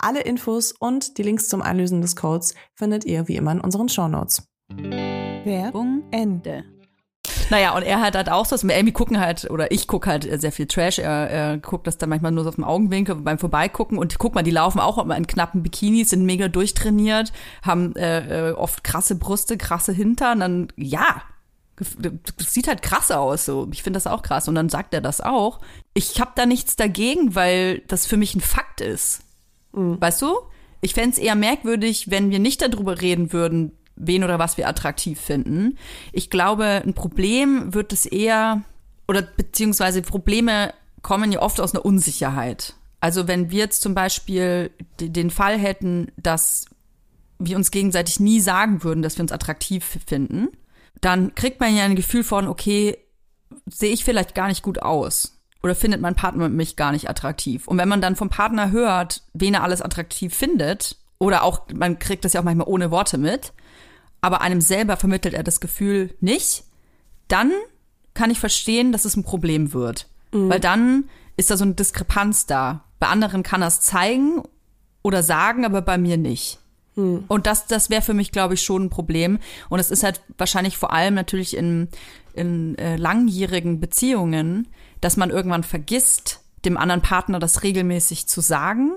S3: Alle Infos und die Links zum Einlösen des Codes findet ihr wie immer in unseren Shownotes.
S5: Werbung Ende.
S1: Naja, und er hat halt auch so, also Amy gucken halt, oder ich gucke halt sehr viel Trash. Er, er guckt das dann manchmal nur so auf dem Augenwinkel beim Vorbeigucken. Und guck mal, die laufen auch immer in knappen Bikinis, sind mega durchtrainiert, haben äh, äh, oft krasse Brüste, krasse Hintern. Dann, ja, das sieht halt krass aus. So. Ich finde das auch krass. Und dann sagt er das auch. Ich habe da nichts dagegen, weil das für mich ein Fakt ist. Weißt du? Ich fänd's eher merkwürdig, wenn wir nicht darüber reden würden,
S2: wen oder was wir attraktiv finden. Ich glaube, ein Problem wird es eher, oder beziehungsweise Probleme kommen ja oft aus einer Unsicherheit. Also wenn wir jetzt zum Beispiel den Fall hätten, dass wir uns gegenseitig nie sagen würden, dass wir uns attraktiv finden, dann kriegt man ja ein Gefühl von, okay, sehe ich vielleicht gar nicht gut aus. Oder findet mein Partner mich gar nicht attraktiv. Und wenn man dann vom Partner hört, wen er alles attraktiv findet, oder auch, man kriegt das ja auch manchmal ohne Worte mit, aber einem selber vermittelt er das Gefühl nicht, dann kann ich verstehen, dass es ein Problem wird. Mhm. Weil dann ist da so eine Diskrepanz da. Bei anderen kann er es zeigen oder sagen, aber bei mir nicht. Mhm. Und das, das wäre für mich, glaube ich, schon ein Problem. Und es ist halt wahrscheinlich vor allem natürlich in, in äh, langjährigen Beziehungen, dass man irgendwann vergisst, dem anderen Partner das regelmäßig zu sagen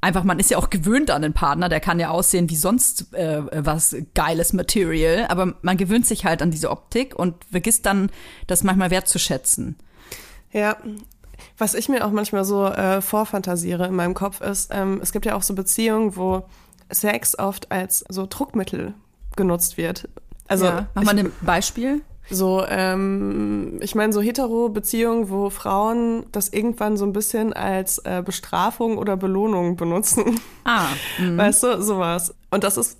S2: einfach, man ist ja auch gewöhnt an den Partner, der kann ja aussehen wie sonst äh, was geiles Material, aber man gewöhnt sich halt an diese Optik und vergisst dann, das manchmal wertzuschätzen.
S1: Ja, was ich mir auch manchmal so äh, vorfantasiere in meinem Kopf ist, ähm, es gibt ja auch so Beziehungen, wo Sex oft als so Druckmittel genutzt wird. Also,
S2: ja. mach mal ein Beispiel.
S1: So, ähm, ich meine, so hetero-Beziehungen, wo Frauen das irgendwann so ein bisschen als äh, Bestrafung oder Belohnung benutzen.
S2: Ah.
S1: Mh. Weißt du, sowas. Und das ist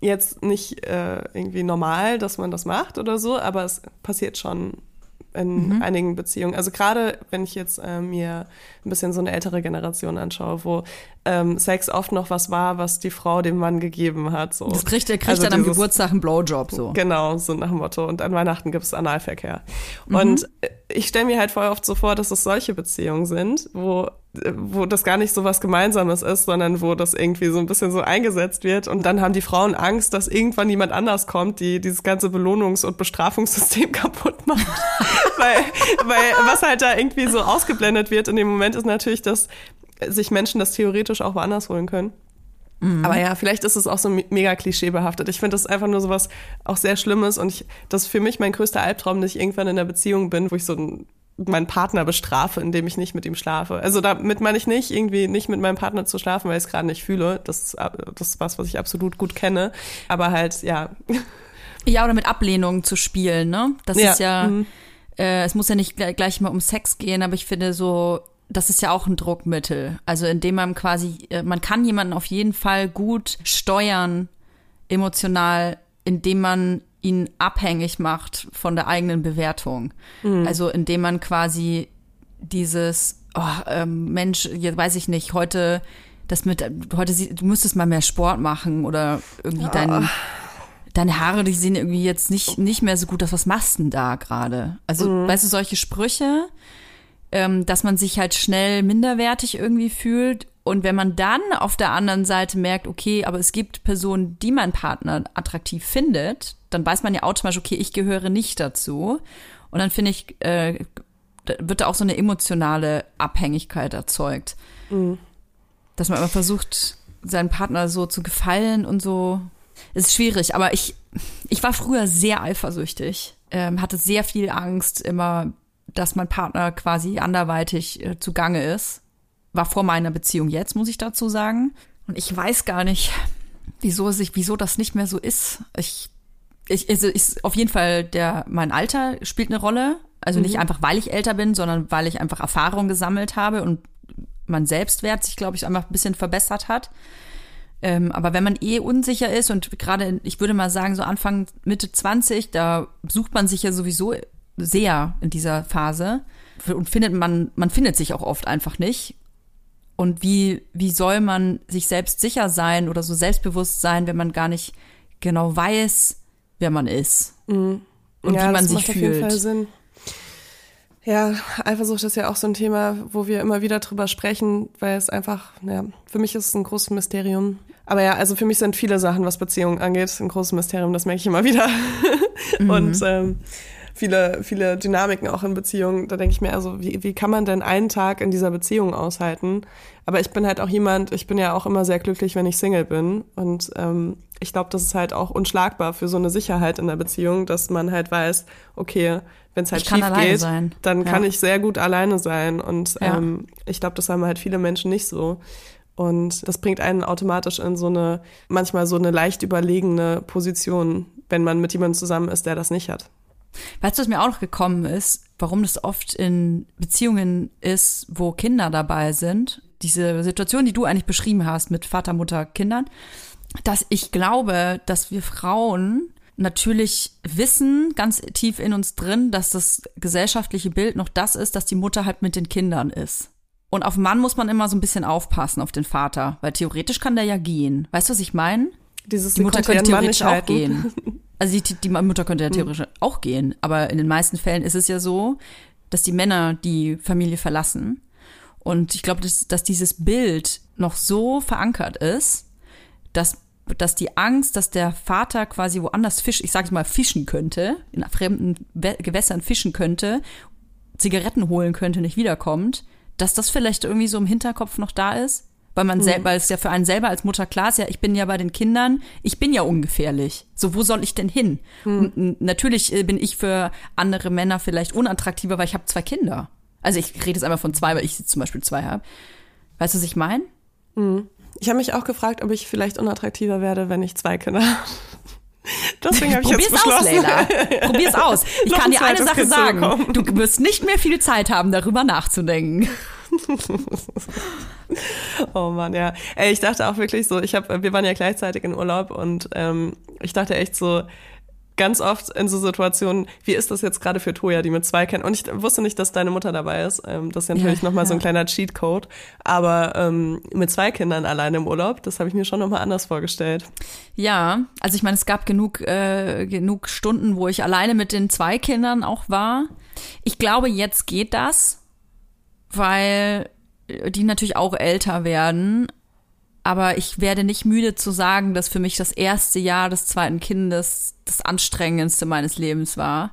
S1: jetzt nicht äh, irgendwie normal, dass man das macht oder so, aber es passiert schon in mhm. einigen Beziehungen. Also gerade wenn ich jetzt äh, mir ein bisschen so eine ältere Generation anschaue, wo ähm, Sex oft noch was war, was die Frau dem Mann gegeben hat. So.
S2: Das kriegt, er kriegt also dann am Geburtstag einen Blowjob. So.
S1: Genau, so nach dem Motto. Und an Weihnachten gibt es Analverkehr. Mhm. Und äh, ich stelle mir halt voll oft so vor, dass es solche Beziehungen sind, wo wo das gar nicht so was Gemeinsames ist, sondern wo das irgendwie so ein bisschen so eingesetzt wird. Und dann haben die Frauen Angst, dass irgendwann jemand anders kommt, die dieses ganze Belohnungs- und Bestrafungssystem kaputt macht. weil, weil was halt da irgendwie so ausgeblendet wird in dem Moment ist natürlich, dass sich Menschen das theoretisch auch woanders holen können. Mhm. Aber ja, vielleicht ist es auch so mega klischeebehaftet. Ich finde das einfach nur so was auch sehr Schlimmes und ich, das ist für mich mein größter Albtraum, dass ich irgendwann in einer Beziehung bin, wo ich so ein meinen Partner bestrafe, indem ich nicht mit ihm schlafe. Also damit meine ich nicht, irgendwie nicht mit meinem Partner zu schlafen, weil ich es gerade nicht fühle. Das, ist, das ist was, was ich absolut gut kenne. Aber halt, ja.
S2: Ja, oder mit Ablehnung zu spielen, ne? Das ja. ist ja, mhm. äh, es muss ja nicht gleich mal um Sex gehen, aber ich finde so, das ist ja auch ein Druckmittel. Also indem man quasi, äh, man kann jemanden auf jeden Fall gut steuern, emotional, indem man ihn abhängig macht von der eigenen Bewertung. Mhm. Also indem man quasi dieses, oh, ähm, Mensch, jetzt weiß ich nicht, heute das mit, heute du müsstest mal mehr Sport machen oder irgendwie oh. dein, deine Haare, die sehen irgendwie jetzt nicht, nicht mehr so gut aus. Was machst du denn da gerade? Also, mhm. weißt du, solche Sprüche, ähm, dass man sich halt schnell minderwertig irgendwie fühlt und wenn man dann auf der anderen Seite merkt, okay, aber es gibt Personen, die mein Partner attraktiv findet, dann weiß man ja automatisch, okay, ich gehöre nicht dazu. Und dann finde ich, äh, wird da auch so eine emotionale Abhängigkeit erzeugt. Mhm. Dass man immer versucht, seinen Partner so zu gefallen und so. Es ist schwierig, aber ich, ich war früher sehr eifersüchtig, ähm, hatte sehr viel Angst immer, dass mein Partner quasi anderweitig äh, zugange ist war vor meiner Beziehung jetzt, muss ich dazu sagen. Und ich weiß gar nicht, wieso sich, wieso das nicht mehr so ist. Ich, ich, also ist auf jeden Fall der, mein Alter spielt eine Rolle. Also nicht mhm. einfach, weil ich älter bin, sondern weil ich einfach Erfahrung gesammelt habe und mein Selbstwert sich, glaube ich, einfach ein bisschen verbessert hat. Ähm, aber wenn man eh unsicher ist und gerade, ich würde mal sagen, so Anfang, Mitte 20, da sucht man sich ja sowieso sehr in dieser Phase und findet man, man findet sich auch oft einfach nicht. Und wie, wie soll man sich selbst sicher sein oder so selbstbewusst sein, wenn man gar nicht genau weiß, wer man ist mhm. und ja, wie man sich macht fühlt. Auf jeden Fall Sinn.
S1: Ja, Eifersucht ist ja auch so ein Thema, wo wir immer wieder drüber sprechen, weil es einfach, ja, für mich ist es ein großes Mysterium. Aber ja, also für mich sind viele Sachen, was Beziehungen angeht, ein großes Mysterium, das merke ich immer wieder. Mhm. Und ähm, viele, viele Dynamiken auch in Beziehungen. Da denke ich mir, also wie, wie kann man denn einen Tag in dieser Beziehung aushalten? Aber ich bin halt auch jemand, ich bin ja auch immer sehr glücklich, wenn ich Single bin. Und ähm, ich glaube, das ist halt auch unschlagbar für so eine Sicherheit in der Beziehung, dass man halt weiß, okay, wenn es halt schief geht, sein. dann ja. kann ich sehr gut alleine sein. Und ja. ähm, ich glaube, das haben halt viele Menschen nicht so. Und das bringt einen automatisch in so eine, manchmal so eine leicht überlegene Position, wenn man mit jemandem zusammen ist, der das nicht hat.
S2: Weißt du, was mir auch noch gekommen ist, warum das oft in Beziehungen ist, wo Kinder dabei sind? Diese Situation, die du eigentlich beschrieben hast mit Vater, Mutter, Kindern, dass ich glaube, dass wir Frauen natürlich wissen, ganz tief in uns drin, dass das gesellschaftliche Bild noch das ist, dass die Mutter halt mit den Kindern ist. Und auf Mann muss man immer so ein bisschen aufpassen, auf den Vater, weil theoretisch kann der ja gehen. Weißt du, was ich meine?
S1: Dieses
S2: Die Mutter könnte theoretisch auch
S1: Mannigkeiten.
S2: gehen. Also die, die Mutter könnte ja theoretisch auch gehen, aber in den meisten Fällen ist es ja so, dass die Männer die Familie verlassen. Und ich glaube, dass, dass dieses Bild noch so verankert ist, dass, dass die Angst, dass der Vater quasi woanders fisch, ich sage mal, fischen könnte, in fremden Gewässern fischen könnte, Zigaretten holen könnte, nicht wiederkommt, dass das vielleicht irgendwie so im Hinterkopf noch da ist. Weil man selber, weil es ja für einen selber als Mutter klar ist, ja, ich bin ja bei den Kindern, ich bin ja ungefährlich. So, wo soll ich denn hin? Und n- natürlich äh, bin ich für andere Männer vielleicht unattraktiver, weil ich habe zwei Kinder. Also ich rede jetzt einmal von zwei, weil ich jetzt zum Beispiel zwei habe. Weißt du, was ich meine?
S1: Ich habe mich auch gefragt, ob ich vielleicht unattraktiver werde, wenn ich zwei Kinder habe. Deswegen habe ich jetzt
S2: Probier's aus,
S1: beschlossen.
S2: Leila. Probier's aus. Ich kann dir eine Sache sagen. Du wirst nicht mehr viel Zeit haben, darüber nachzudenken.
S1: Oh Mann, ja. Ey, ich dachte auch wirklich so, ich habe, wir waren ja gleichzeitig in Urlaub und ähm, ich dachte echt so ganz oft in so Situationen, wie ist das jetzt gerade für Toja, die mit zwei kennt? Und ich wusste nicht, dass deine Mutter dabei ist. Ähm, das ist ja natürlich
S2: Ja,
S1: noch nochmal so ein
S2: ja.
S1: kleiner Cheatcode. Aber ähm, mit zwei Kindern alleine im Urlaub, das habe ich mir schon nochmal anders vorgestellt.
S2: Ja, also ich meine, es gab genug, äh, genug Stunden, wo ich alleine mit den zwei Kindern auch war. Ich glaube, jetzt geht das, weil die natürlich auch älter werden. Aber ich werde nicht müde zu sagen, dass für mich das erste Jahr des zweiten Kindes das anstrengendste meines Lebens war.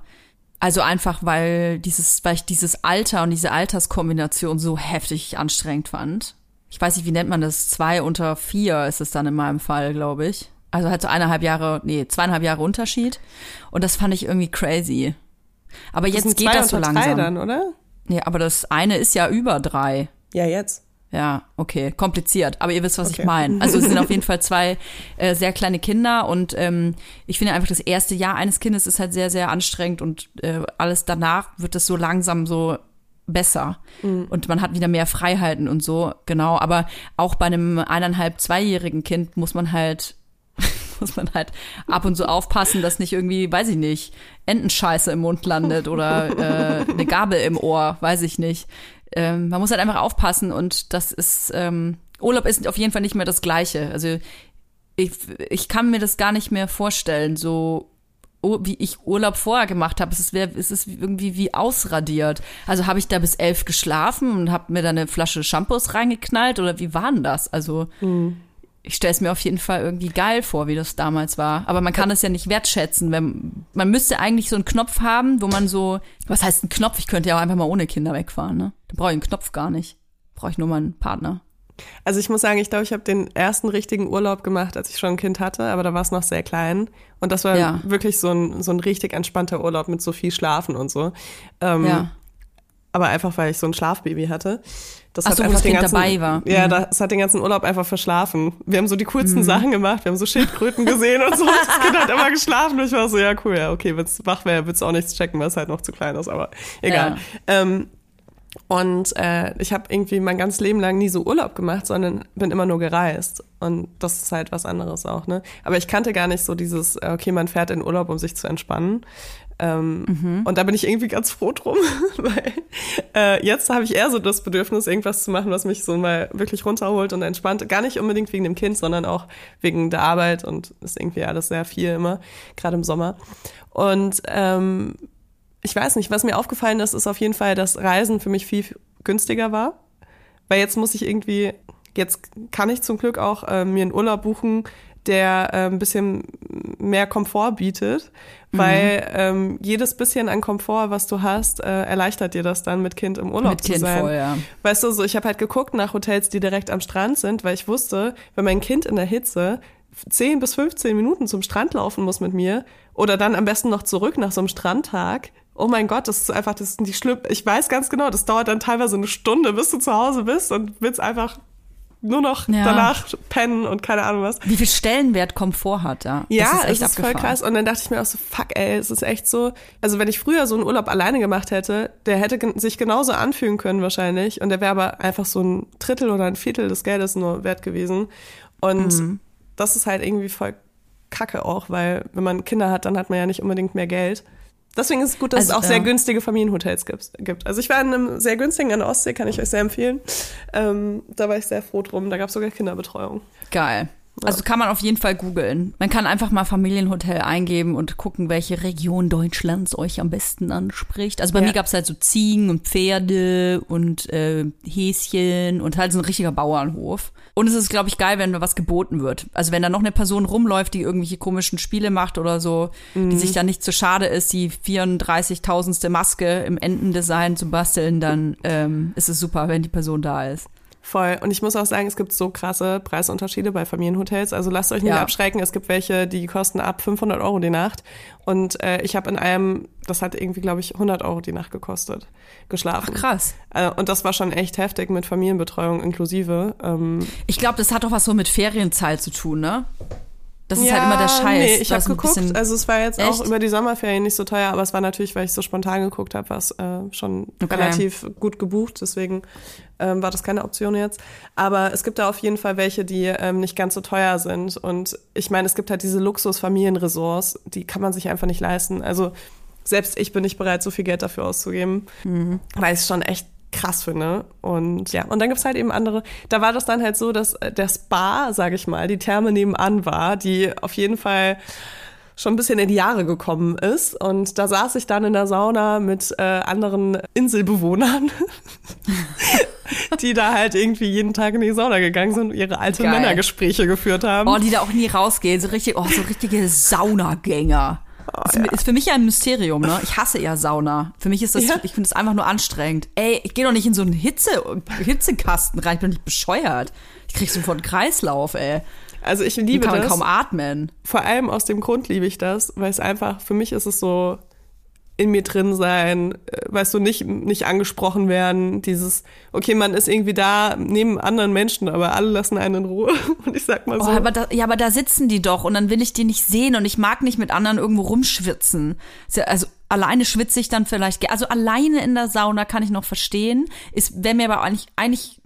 S2: Also einfach, weil dieses, weil ich dieses Alter und diese Alterskombination so heftig anstrengend fand. Ich weiß nicht, wie nennt man das? Zwei unter vier ist es dann in meinem Fall, glaube ich. Also halt so eineinhalb Jahre, nee, zweieinhalb Jahre Unterschied. Und das fand ich irgendwie crazy. Aber
S1: Das
S2: jetzt geht das so langsam.
S1: dann, oder?
S2: Ja, aber das eine ist ja über drei.
S1: Ja, jetzt.
S2: Ja, okay, kompliziert. Aber ihr wisst, was
S1: Okay.
S2: ich meine. Also es sind auf jeden Fall zwei äh, sehr kleine Kinder und ähm, ich finde einfach, das erste Jahr eines Kindes ist halt sehr, sehr anstrengend und äh, alles danach wird es so langsam so besser und man hat wieder mehr Freiheiten und so, genau. Aber auch bei einem eineinhalb, zweijährigen Kind muss man halt muss man halt ab und zu aufpassen, dass nicht irgendwie, weiß ich nicht, Entenscheiße im Mund landet oder äh, eine Gabel im Ohr, weiß ich nicht. Ähm, man muss halt einfach aufpassen und das ist, ähm, Urlaub ist auf jeden Fall nicht mehr das Gleiche. Also ich, ich kann mir das gar nicht mehr vorstellen, so oh, wie ich Urlaub vorher gemacht habe. Es ist, es ist irgendwie wie ausradiert. Also habe ich da bis elf geschlafen und habe mir da eine Flasche Shampoos reingeknallt oder wie war denn das? Also ich stelle es mir auf jeden Fall irgendwie geil vor, wie das damals war. Aber man kann das ja nicht wertschätzen. Wenn, man müsste eigentlich so einen Knopf haben, wo man so, was heißt ein Knopf? Ich könnte ja auch einfach mal ohne Kinder wegfahren, ne? Da brauche ich einen Knopf gar nicht. Brauche ich nur mal einen Partner.
S1: Also ich muss sagen, ich glaube, ich habe den ersten richtigen Urlaub gemacht, als ich schon ein Kind hatte, aber da war es noch sehr klein. Und das war
S2: Ja.
S1: wirklich so ein, so ein richtig entspannter Urlaub mit so viel Schlafen und so. Ähm,
S2: Ja.
S1: Aber einfach, weil ich so ein Schlafbaby hatte. Das
S2: Ach so, wo das
S1: den ganzen,
S2: dabei war.
S1: Ja,
S2: Mhm.
S1: das hat den ganzen Urlaub einfach verschlafen. Wir haben so die coolsten Sachen gemacht. Wir haben so Schildkröten gesehen und so. Das Kind hat immer geschlafen. Und ich war so, ja, cool, ja, okay, wenn es wach wäre, du auch nichts checken, weil es halt noch zu klein ist, aber egal. Ähm, und äh, ich habe irgendwie mein ganzes Leben lang nie so Urlaub gemacht, sondern bin immer nur gereist. Und das ist halt was anderes auch, ne? Aber ich kannte gar nicht so dieses, äh, okay, man fährt in Urlaub, um sich zu entspannen. Ähm, Und da bin ich irgendwie ganz froh drum, weil äh, jetzt habe ich eher so das Bedürfnis, irgendwas zu machen, was mich so mal wirklich runterholt und entspannt. Gar nicht unbedingt wegen dem Kind, sondern auch wegen der Arbeit und ist irgendwie alles sehr viel immer, gerade im Sommer. Und ähm, ich weiß nicht, was mir aufgefallen ist, ist auf jeden Fall, dass Reisen für mich viel günstiger war. Weil jetzt muss ich irgendwie, jetzt kann ich zum Glück auch äh, mir einen Urlaub buchen, der äh, ein bisschen mehr Komfort bietet, weil ähm, jedes bisschen an Komfort, was du hast, äh, erleichtert dir das dann mit Kind im Urlaub
S2: Mit
S1: zu
S2: Kind
S1: sein.
S2: voll, ja.
S1: Weißt du, so ich habe halt geguckt nach Hotels, die direkt am Strand sind, weil ich wusste, wenn mein Kind in der Hitze 10 bis 15 Minuten zum Strand laufen muss mit mir oder dann am besten noch zurück nach so einem Strandtag. Oh mein Gott, das ist einfach, das sind die schlimm. Ich weiß ganz genau, das dauert dann teilweise eine Stunde, bis du zu Hause bist und willst einfach nur noch
S2: Ja.
S1: danach pennen und keine Ahnung was.
S2: Wie viel Stellenwert Komfort hat da?
S1: Ja,
S2: das ist echt
S1: es ist voll krass. Und dann dachte ich mir auch so, fuck, ey, es ist echt so. Also wenn ich früher so einen Urlaub alleine gemacht hätte, der hätte sich genauso anfühlen können wahrscheinlich. Und der wäre aber einfach so ein Drittel oder ein Viertel des Geldes nur wert gewesen. Und
S2: Mhm.
S1: das ist halt irgendwie voll kacke auch, weil wenn man Kinder hat, dann hat man ja nicht unbedingt mehr Geld. Deswegen ist es gut, dass
S2: Also,
S1: es auch sehr
S2: ja.
S1: günstige Familienhotels gibt- gibt. Also ich war in einem sehr günstigen an der Ostsee, kann ich euch sehr empfehlen. Ähm, da war ich sehr froh drum. Da gab es sogar Kinderbetreuung.
S2: Geil. Also kann man auf jeden Fall googeln. Man kann einfach mal Familienhotel eingeben und gucken, welche Region Deutschlands euch am besten anspricht. Also bei
S1: Ja.
S2: mir gab's halt so Ziegen und Pferde und äh, Häschen und halt so ein richtiger Bauernhof. Und es ist, glaube ich, geil, wenn da was geboten wird. Also wenn da noch eine Person rumläuft, die irgendwelche komischen Spiele macht oder so, die sich dann nicht zu schade ist, die 34.000. Maske im Entendesign zu basteln, dann ähm, ist es super, wenn die Person da ist.
S1: Voll. Und ich muss auch sagen, es gibt so krasse Preisunterschiede bei Familienhotels. Also lasst euch nicht
S2: Ja.
S1: abschrecken. Es gibt welche, die kosten ab 500 Euro die Nacht. Und äh, ich habe in einem, das hat irgendwie, glaube ich, 100 Euro die Nacht gekostet, geschlafen.
S2: Ach, krass.
S1: Äh, und das war schon echt heftig mit Familienbetreuung inklusive. Ähm,
S2: Ich glaube, das hat doch was so mit Ferienzeit zu tun, ne? Das ist halt immer der Scheiß.
S1: Nee, ich habe geguckt. Also es war jetzt auch
S2: Echt?
S1: über die Sommerferien nicht so teuer, aber es war natürlich, weil ich so spontan geguckt habe, was äh, schon
S2: Okay.
S1: relativ gut gebucht. Deswegen ähm, war das keine Option jetzt. Aber es gibt da auf jeden Fall welche, die ähm, nicht ganz so teuer sind. Und ich meine, es gibt halt diese Luxus-Familienresorts, die kann man sich einfach nicht leisten. Also selbst ich bin nicht bereit, so viel Geld dafür auszugeben,
S2: Mhm.
S1: weil es schon echt krass finde. Und ja, und dann gibt's halt eben andere. Da war das dann halt so, dass äh, der Spa, sage ich mal, die Therme nebenan war, die auf jeden Fall schon ein bisschen in die Jahre gekommen ist. Und da saß ich dann in der Sauna mit äh, anderen Inselbewohnern, die da halt irgendwie jeden Tag in die Sauna gegangen sind und ihre alte
S2: Geil.
S1: Männergespräche geführt haben.
S2: Oh, die da auch nie rausgehen. So richtig, oh, so richtige Saunagänger.
S1: Oh,
S2: ist, ist für mich ja ein Mysterium, ne? Ich hasse ja Sauna. Für mich ist das,
S1: Ja.
S2: ich finde es einfach nur anstrengend. Ey, ich gehe doch nicht in so einen Hitze, Hitzekasten rein, ich bin doch nicht bescheuert. Ich krieg sofort einen Kreislauf, ey.
S1: Also ich liebe
S2: kann man
S1: das.
S2: kaum atmen.
S1: Vor allem aus dem Grund liebe ich das, weil es einfach, für mich ist es so in mir drin sein, äh, weißt du, nicht, nicht angesprochen werden, dieses, okay, man ist irgendwie da neben anderen Menschen, aber alle lassen einen in Ruhe. Und ich sag mal
S2: Oh,
S1: so,
S2: aber da, ja, aber da sitzen die doch und dann will ich die nicht sehen und ich mag nicht mit anderen irgendwo rumschwitzen. Ja- Also alleine schwitze ich dann vielleicht, also alleine in der Sauna kann ich noch verstehen. Ist, wäre mir aber eigentlich, eigentlich,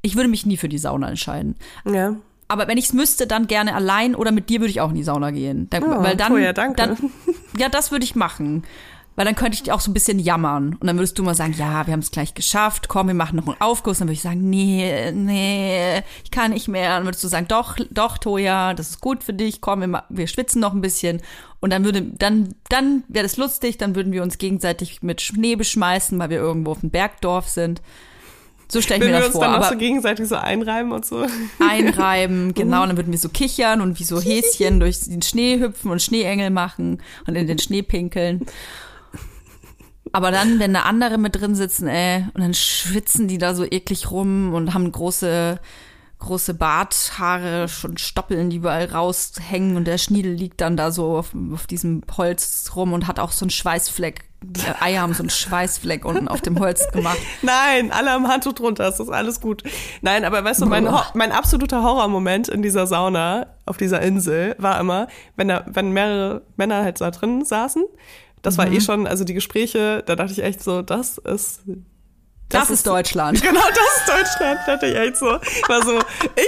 S2: ich würde mich nie für die Sauna entscheiden.
S1: ja.
S2: Aber wenn ich es müsste, dann gerne allein oder mit dir würde ich auch in die Sauna gehen. Dann,
S1: Oh,
S2: weil dann,
S1: Toja, danke.
S2: dann, ja, das würde ich machen. Weil dann könnte ich auch so ein bisschen jammern. Und dann würdest du mal sagen, ja, wir haben es gleich geschafft, komm, wir machen noch einen Aufguss. Dann würde ich sagen, nee, nee, ich kann nicht mehr. Dann würdest du sagen, doch, doch, Toja, das ist gut für dich, komm, wir, wir schwitzen noch ein bisschen. Und dann würde, dann, dann wäre das lustig, dann würden wir uns gegenseitig mit Schnee beschmeißen, weil wir irgendwo auf dem Bergdorf sind. So stelle ich
S1: Wenn
S2: mir
S1: wir
S2: das
S1: uns
S2: vor.
S1: dann auch so gegenseitig so einreiben und so.
S2: einreiben, genau, und dann würden wir so kichern und wie so Häschen durch den Schnee hüpfen und Schneeengel machen und in den Schnee pinkeln. Aber dann, wenn da andere mit drin sitzen, ey, und dann schwitzen die da so eklig rum und haben große, große Barthaare, schon Stoppeln, die überall raushängen und der Schniedel liegt dann da so auf, auf diesem Holz rum und hat auch so einen Schweißfleck. Die Eier haben so einen Schweißfleck unten auf dem Holz gemacht.
S1: Nein, alle am Handtuch drunter, es ist alles gut. Nein, aber weißt du, mein, mein absoluter Horrormoment in dieser Sauna auf dieser Insel war immer, wenn da, wenn mehrere Männer halt da drin saßen. Das war eh schon, also die Gespräche, da dachte ich echt so, das ist
S2: Das, ist Deutschland.
S1: Genau, das ist Deutschland, dachte ich echt so. War so,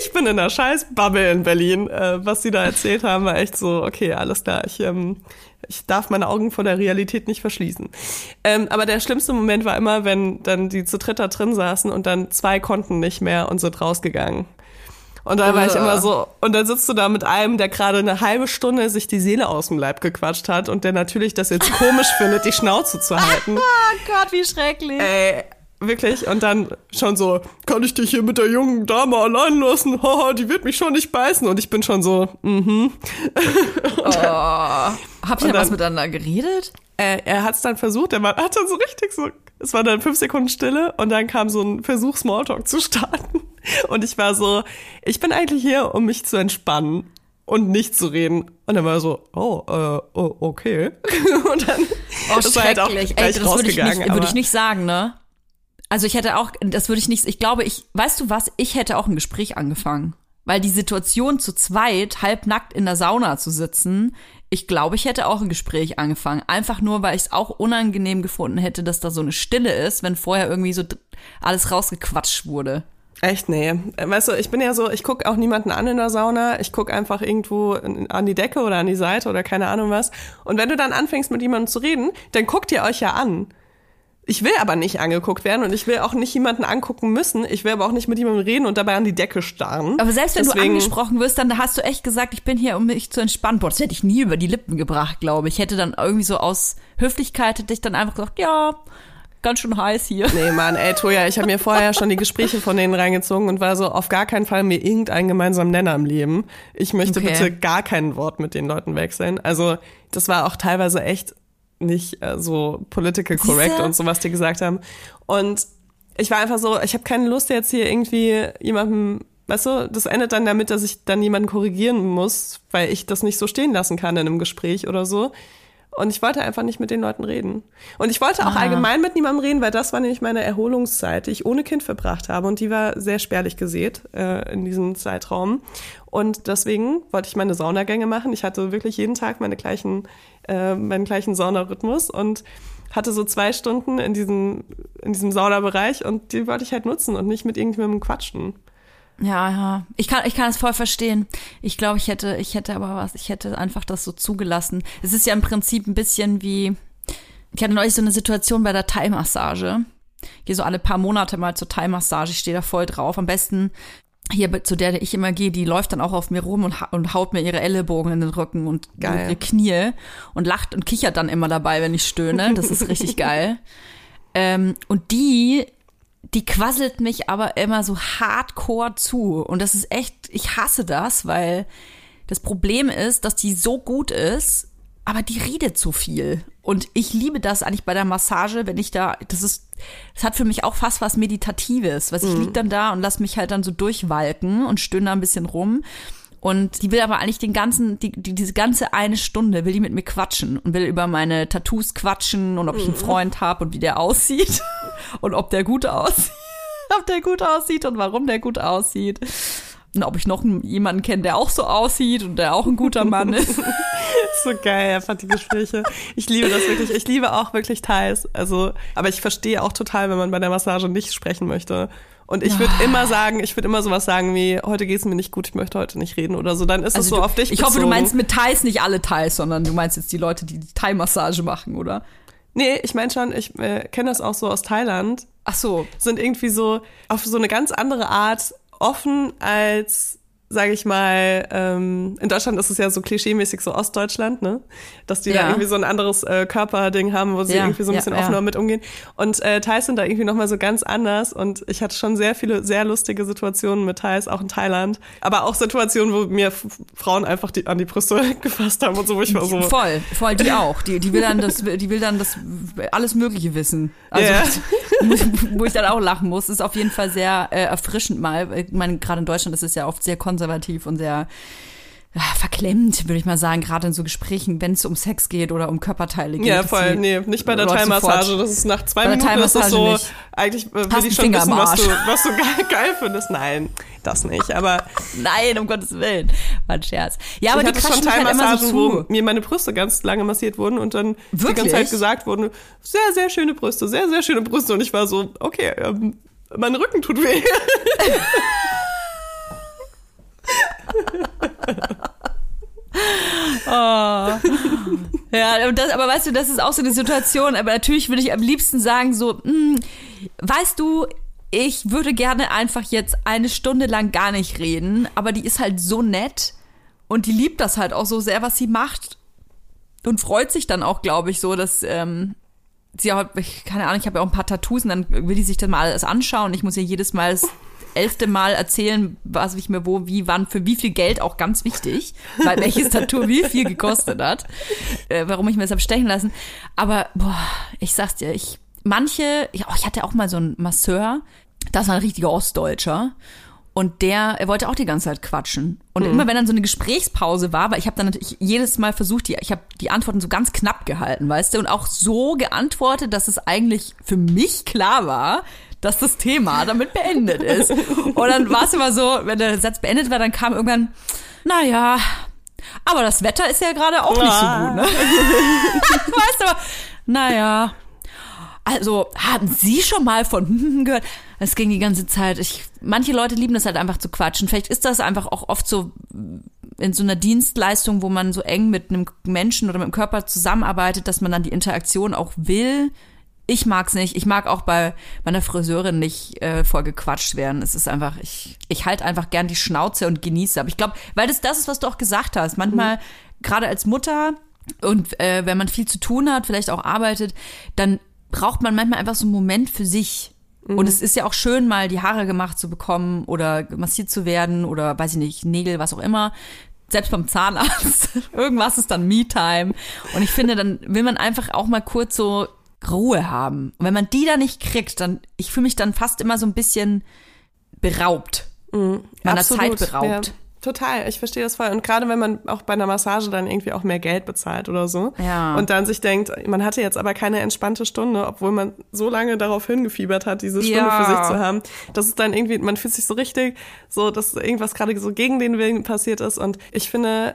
S1: ich bin in der scheiß Bubble in Berlin. Äh, was sie da erzählt haben, war echt so, okay, alles klar, ich, ähm, ich darf meine Augen vor der Realität nicht verschließen. Ähm, aber der schlimmste Moment war immer, wenn dann die zu dritt da drin saßen und dann zwei konnten nicht mehr und sind rausgegangen. Und da war ich immer so, und dann sitzt du da mit einem, der gerade eine halbe Stunde sich die Seele aus dem Leib gequatscht hat und der natürlich das jetzt komisch findet, die Schnauze zu halten.
S2: Oh Gott, wie schrecklich.
S1: Ey, wirklich. Und dann schon so, kann ich dich hier mit der jungen Dame allein lassen? Haha, die wird mich schon nicht beißen. Und ich bin schon so, mhm.
S2: Habt ihr
S1: Und
S2: da was
S1: dann-
S2: miteinander geredet?
S1: Äh, er hat es dann versucht, er war, hat dann so richtig so, es war dann fünf Sekunden Stille und dann kam so ein Versuch, Smalltalk zu starten. Und ich war so, ich bin eigentlich hier, um mich zu entspannen und nicht zu reden. Und er war so, oh, äh, oh okay. Und dann
S2: Oh,
S1: ist er halt auch gleich
S2: Ey, das würde ich, nicht, würde ich nicht sagen, ne? Also ich hätte auch, das würde ich nicht, ich glaube, ich, weißt du was, ich hätte auch ein Gespräch angefangen. Weil die Situation zu zweit, halbnackt in der Sauna zu sitzen, ich glaube, ich hätte auch ein Gespräch angefangen. Einfach nur, weil ich es auch unangenehm gefunden hätte, dass da so eine Stille ist, wenn vorher irgendwie so alles rausgequatscht wurde.
S1: Echt, nee. Weißt du, ich bin ja so, ich gucke auch niemanden an in der Sauna. Ich gucke einfach irgendwo an die Decke oder an die Seite oder keine Ahnung was. Und wenn du dann anfängst, mit jemandem zu reden, dann guckt ihr euch ja an. Ich will aber nicht angeguckt werden und ich will auch nicht jemanden angucken müssen. Ich will aber auch nicht mit jemandem reden und dabei an die Decke starren.
S2: Aber selbst wenn
S1: Deswegen-
S2: du angesprochen wirst, dann hast du echt gesagt, ich bin hier, um mich zu entspannen. Boah, das hätte ich nie über die Lippen gebracht, glaube ich. Ich hätte dann irgendwie so aus Höflichkeit hätte ich dann einfach gesagt, ja, ganz schön heiß hier.
S1: Nee, Mann, ey, Toja, ich habe mir vorher schon die Gespräche von denen reingezogen und war so, auf gar keinen Fall mir irgendeinen gemeinsamen Nenner im Leben. Ich möchte
S2: Okay.
S1: bitte gar kein Wort mit den Leuten wechseln. Also, das war auch teilweise echt nicht äh, so political correct
S2: Siehste?
S1: und so, was die gesagt haben. Und ich war einfach so, ich habe keine Lust jetzt hier irgendwie jemandem, weißt du, das endet dann damit, dass ich dann jemanden korrigieren muss, weil ich das nicht so stehen lassen kann in einem Gespräch oder so. Und ich wollte einfach nicht mit den Leuten reden. Und ich wollte auch
S2: Ah.
S1: allgemein mit niemandem reden, weil das war nämlich meine Erholungszeit, die ich ohne Kind verbracht habe. Und die war sehr spärlich gesät äh, in diesem Zeitraum. Und deswegen wollte ich meine Saunagänge machen. Ich hatte wirklich jeden Tag meine gleichen, äh, meinen gleichen Saunarhythmus und hatte so zwei Stunden in diesem, in diesem Saunabereich und die wollte ich halt nutzen und nicht mit irgendjemandem quatschen.
S2: Ja, ja. Ich kann, ich kann es voll verstehen. Ich glaube, ich hätte, ich hätte aber was, ich hätte einfach das so zugelassen. Es ist ja im Prinzip ein bisschen wie, ich hatte neulich so eine Situation bei der Thai-Massage. Ich gehe so alle paar Monate mal zur Thai-Massage, ich stehe da voll drauf. Am besten hier, zu der ich immer gehe, die läuft dann auch auf mir rum und, und haut mir ihre Ellenbogen in den Rücken und
S1: Geil.
S2: ihre Knie und lacht und kichert dann immer dabei, wenn ich stöhne. Das ist richtig geil. Ähm, und die, die quasselt mich aber immer so hardcore zu. Und das ist echt, ich hasse das, weil das Problem ist, dass die so gut ist, aber die redet so viel. Und ich liebe das eigentlich bei der Massage, wenn ich da, das ist, das hat für mich auch fast was Meditatives. Was ich lieg dann da und lass mich halt dann so durchwalken und stöhne da ein bisschen rum. Und die will aber eigentlich den ganzen, die, die, diese ganze eine Stunde will die mit mir quatschen und will über meine Tattoos quatschen und ob ich einen Freund habe und wie der aussieht und ob der gut aussieht, ob der gut aussieht und warum der gut aussieht. Und ob ich noch jemanden kenne, der auch so aussieht und der auch ein guter Mann ist.
S1: So geil, einfach die Gespräche. Ich liebe das wirklich. Ich liebe auch wirklich Thais. Also, aber ich verstehe auch total, wenn man bei der Massage nicht sprechen möchte. Und ich würde immer sagen, ich würde immer sowas sagen wie, heute geht's mir nicht gut, ich möchte heute nicht reden oder so. Dann ist es so
S2: Also du,
S1: auf dich
S2: ich hoffe, du
S1: bezogen.
S2: meinst mit Thais nicht alle Thais, sondern du meinst jetzt die Leute, die die Thai-Massage machen, oder?
S1: Nee, ich meine schon, ich äh, kenne das auch so aus Thailand.
S2: Ach so.
S1: Sind irgendwie so auf so eine ganz andere Art offen als sage ich mal, ähm, in Deutschland ist es ja so klischeemäßig so Ostdeutschland, ne? Dass die
S2: Ja.
S1: da irgendwie so ein anderes äh, Körperding haben, wo sie
S2: Ja,
S1: irgendwie so ein bisschen
S2: ja.
S1: offener mit umgehen. Und äh, Thais sind da irgendwie nochmal so ganz anders. Und ich hatte schon sehr viele, sehr lustige Situationen mit Thais, auch in Thailand. Aber auch Situationen, wo mir Frauen einfach die, an die Brüste gefasst haben und so, wo ich war so.
S2: Voll, voll, die auch. Die, die will dann das, die will dann das alles Mögliche wissen. Also,
S1: Ja.
S2: wo ich dann auch lachen muss, ist auf jeden Fall sehr äh, erfrischend mal. Ich meine, gerade in Deutschland ist es ja oft sehr konservativ und sehr verklemmt, würde ich mal sagen, gerade in so Gesprächen, wenn es um Sex geht oder um Körperteile geht.
S1: Ja, voll.
S2: die
S1: Nee, nicht bei der Thai-Massage.
S2: sofort-
S1: Das ist nach zwei Minuten ist das so,
S2: nicht.
S1: eigentlich äh, will
S2: Hast
S1: ich schon
S2: Finger
S1: wissen, was du, was du geil, geil findest. Nein, das nicht. Aber
S2: Nein, um Gottes Willen. War ein Scherz. Ja, aber
S1: ich
S2: die
S1: hatte schon
S2: halt
S1: Thai-Massagen,
S2: so
S1: wo mir meine Brüste ganz lange massiert wurden und dann die
S2: Wirklich?
S1: ganze Zeit gesagt wurden, sehr, sehr schöne Brüste, sehr, sehr schöne Brüste. Und ich war so, okay, ähm, mein Rücken tut weh.
S2: Ja, und das, aber weißt du, das ist auch so eine Situation. Aber natürlich würde ich am liebsten sagen, so, hm, weißt du, ich würde gerne einfach jetzt eine Stunde lang gar nicht reden, aber die ist halt so nett und die liebt das halt auch so sehr, was sie macht und freut sich dann auch, glaube ich, so, dass ähm, sie auch, keine Ahnung, ich habe ja auch ein paar Tattoos und dann will die sich das mal alles anschauen. Ich muss ihr jedes Mal elfte Mal erzählen, was ich mir wo, wie, wann, für wie viel Geld auch ganz wichtig, weil welches Tattoo wie viel gekostet hat, äh, warum ich mir das hab stechen lassen. Aber boah, ich sag's dir, ich manche, ich, oh, ich hatte auch mal so einen Masseur, das war ein richtiger Ostdeutscher. Und der, er wollte auch die ganze Zeit quatschen. Und immer wenn dann so eine Gesprächspause war, weil ich habe dann natürlich jedes Mal versucht, die, ich habe die Antworten so ganz knapp gehalten, weißt du, und auch so geantwortet, dass es eigentlich für mich klar war, dass das Thema damit beendet ist. Und dann war es immer so, wenn der Satz beendet war, dann kam irgendwann, naja, aber das Wetter ist ja gerade auch nicht so gut, ne? weißt du, aber, naja. Also, haben Sie schon mal von gehört? Es ging die ganze Zeit. Ich, manche Leute lieben das halt einfach zu quatschen. Vielleicht ist das einfach auch oft so in so einer Dienstleistung, wo man so eng mit einem Menschen oder mit dem Körper zusammenarbeitet, dass man dann die Interaktion auch will. Ich mag's nicht. Ich mag auch bei meiner Friseurin nicht äh, voll gequatscht werden. Es ist einfach, ich, ich halte einfach gern die Schnauze und genieße. Aber ich glaube, weil das das ist, was du auch gesagt hast. Manchmal, gerade als Mutter und äh, wenn man viel zu tun hat, vielleicht auch arbeitet, dann braucht man manchmal einfach so einen Moment für sich. Und es ist ja auch schön, mal die Haare gemacht zu bekommen oder massiert zu werden oder weiß ich nicht, Nägel, was auch immer. Selbst beim Zahnarzt. Irgendwas ist dann Me-Time. Und ich finde, dann will man einfach auch mal kurz so Ruhe haben. Und wenn man die da nicht kriegt, dann, ich fühle mich dann fast immer so ein bisschen beraubt. Meiner
S1: Absolut,
S2: Zeit beraubt.
S1: Ja, total, ich verstehe das voll. Und gerade wenn man auch bei einer Massage dann irgendwie auch mehr Geld bezahlt oder so
S2: Ja.
S1: und dann sich denkt, man hatte jetzt aber keine entspannte Stunde, obwohl man so lange darauf hingefiebert hat, diese Stunde
S2: Ja.
S1: für sich zu haben. Das ist dann irgendwie, man fühlt sich so richtig, so dass irgendwas gerade so gegen den Willen passiert ist. Und ich finde,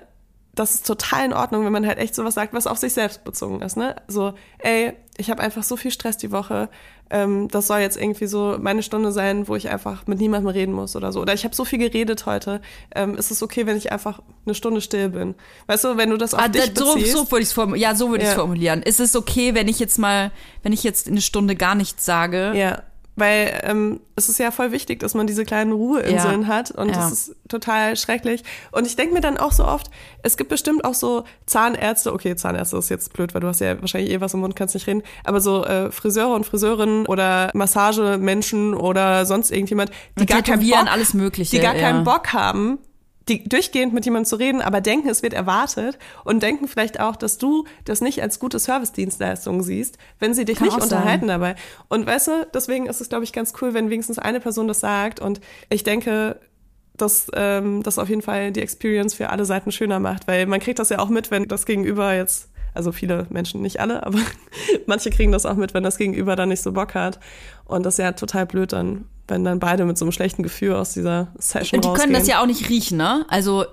S1: das ist total in Ordnung, wenn man halt echt sowas sagt, was auf sich selbst bezogen ist. Ne? So, ey, ich habe einfach so viel Stress die Woche. Ähm, das soll jetzt irgendwie so meine Stunde sein, wo ich einfach mit niemandem reden muss oder so. Oder ich habe so viel geredet heute. Ähm, ist es okay, wenn ich einfach eine Stunde still bin? Weißt du, wenn du das auf
S2: Ah,
S1: dich
S2: so,
S1: beziehst.
S2: so würde ich es formulieren. Ja, so würde ich
S1: Ja.
S2: es formulieren. Ist es okay, wenn ich jetzt mal, wenn ich jetzt eine Stunde gar nichts sage?
S1: Ja, weil ähm, es ist ja voll wichtig, dass man diese kleinen Ruheinseln
S2: Ja.
S1: hat und
S2: Ja.
S1: das ist total schrecklich. Und ich denke mir dann auch so oft, es gibt bestimmt auch so Zahnärzte, okay, Zahnärzte ist jetzt blöd, weil du hast ja wahrscheinlich eh was im Mund, kannst nicht reden, aber so äh, Friseure und Friseurinnen oder Massagemenschen oder sonst irgendjemand, die
S2: Und
S1: gar keinen Bock,
S2: alles Mögliche,
S1: die gar keinen
S2: ja.
S1: Bock haben, die durchgehend mit jemandem zu reden, aber denken, es wird erwartet und denken vielleicht auch, dass du das nicht als gute Servicedienstleistung siehst, wenn sie dich
S2: Kann
S1: nicht
S2: sein.
S1: unterhalten dabei. Und weißt du, deswegen ist es, glaube ich, ganz cool, wenn wenigstens eine Person das sagt. Und ich denke, dass ähm, das auf jeden Fall die Experience für alle Seiten schöner macht, weil man kriegt das ja auch mit, wenn das Gegenüber jetzt, also viele Menschen, nicht alle, aber manche kriegen das auch mit, wenn das Gegenüber dann nicht so Bock hat. Und das ist ja total blöd dann, wenn dann beide mit so einem schlechten Gefühl aus dieser Session
S2: Und die
S1: rausgehen.
S2: können das ja auch nicht riechen, ne? Also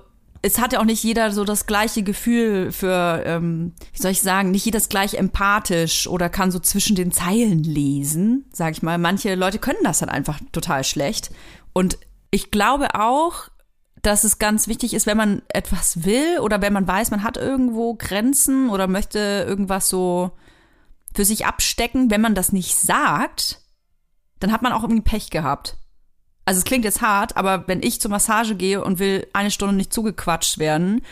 S2: es hat ja auch nicht jeder so das gleiche Gefühl für, ähm, wie soll ich sagen, nicht jeder ist gleich empathisch oder kann so zwischen den Zeilen lesen, sag ich mal. Manche Leute können das dann einfach total schlecht. Und ich glaube auch, dass es ganz wichtig ist, wenn man etwas will oder wenn man weiß, man hat irgendwo Grenzen oder möchte irgendwas so für sich abstecken, wenn man das nicht sagt, dann hat man auch irgendwie Pech gehabt. Also es klingt jetzt hart, aber wenn ich zur Massage gehe und will eine Stunde nicht zugequatscht werden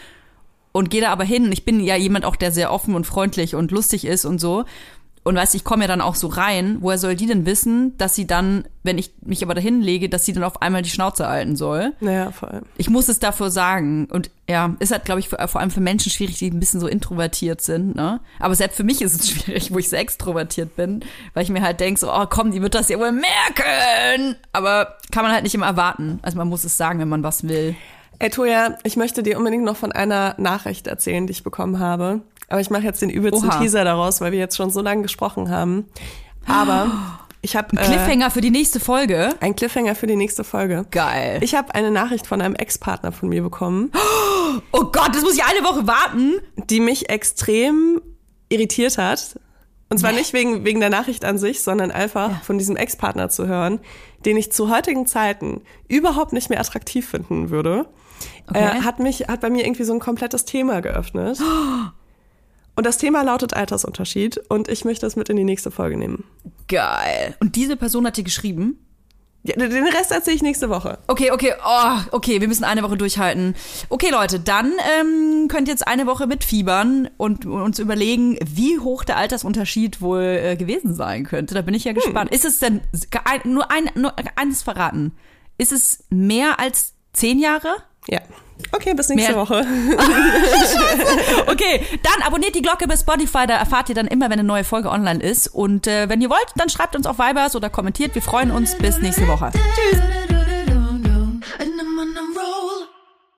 S2: und gehe da aber hin, ich bin ja jemand auch, der sehr offen und freundlich und lustig ist und so. Und weißt, ich komme ja dann auch so rein, woher soll die denn wissen, dass sie dann, wenn ich mich aber dahin lege, dass sie dann auf einmal die Schnauze halten soll?
S1: Naja, vor allem.
S2: Ich muss es dafür sagen. Und ja, ist halt, glaube ich, für, vor allem für Menschen schwierig, die ein bisschen so introvertiert sind, ne? Aber selbst für mich ist es schwierig, wo ich so extrovertiert bin, weil ich mir halt denke, so, oh komm, die wird das ja wohl merken. Aber kann man halt nicht immer erwarten. Also man muss es sagen, wenn man was will.
S1: Ey, Toja, ich möchte dir unbedingt noch von einer Nachricht erzählen, die ich bekommen habe. Aber ich mache jetzt den übelsten
S2: Oha.
S1: Teaser daraus, weil wir jetzt schon so lange gesprochen haben. Aber ich habe äh,
S2: Cliffhanger für die nächste Folge.
S1: ein Cliffhanger für die nächste Folge.
S2: Geil.
S1: Ich habe eine Nachricht von einem Ex-Partner von mir bekommen,
S2: oh Gott, das muss ich eine Woche warten.
S1: die mich extrem irritiert hat. Und zwar nicht wegen, wegen der Nachricht an sich, sondern einfach von diesem Ex-Partner zu hören, den ich zu heutigen Zeiten überhaupt nicht mehr attraktiv finden würde.
S2: Okay.
S1: äh, hat mich, hat bei mir irgendwie so ein komplettes Thema geöffnet. Und das Thema lautet Altersunterschied und ich möchte es mit in die nächste Folge nehmen.
S2: Geil. Und diese Person hat dir geschrieben?
S1: Ja, den Rest erzähle ich nächste Woche.
S2: Okay, okay, oh, okay, wir müssen eine Woche durchhalten. Okay, Leute, dann ähm, könnt ihr jetzt eine Woche mitfiebern und uns überlegen, wie hoch der Altersunterschied wohl äh, gewesen sein könnte. Da bin ich ja gespannt. Ist es denn ein, nur ein nur eines verraten? Ist es mehr als zehn Jahre?
S1: Ja. Okay, bis nächste
S2: Mehr-
S1: Woche.
S2: Okay, dann abonniert die Glocke bei Spotify, da erfahrt ihr dann immer, wenn eine neue Folge online ist. Und äh, wenn ihr wollt, dann schreibt uns auf Vibers oder kommentiert. Wir freuen uns. Bis nächste Woche.
S6: Tschüss.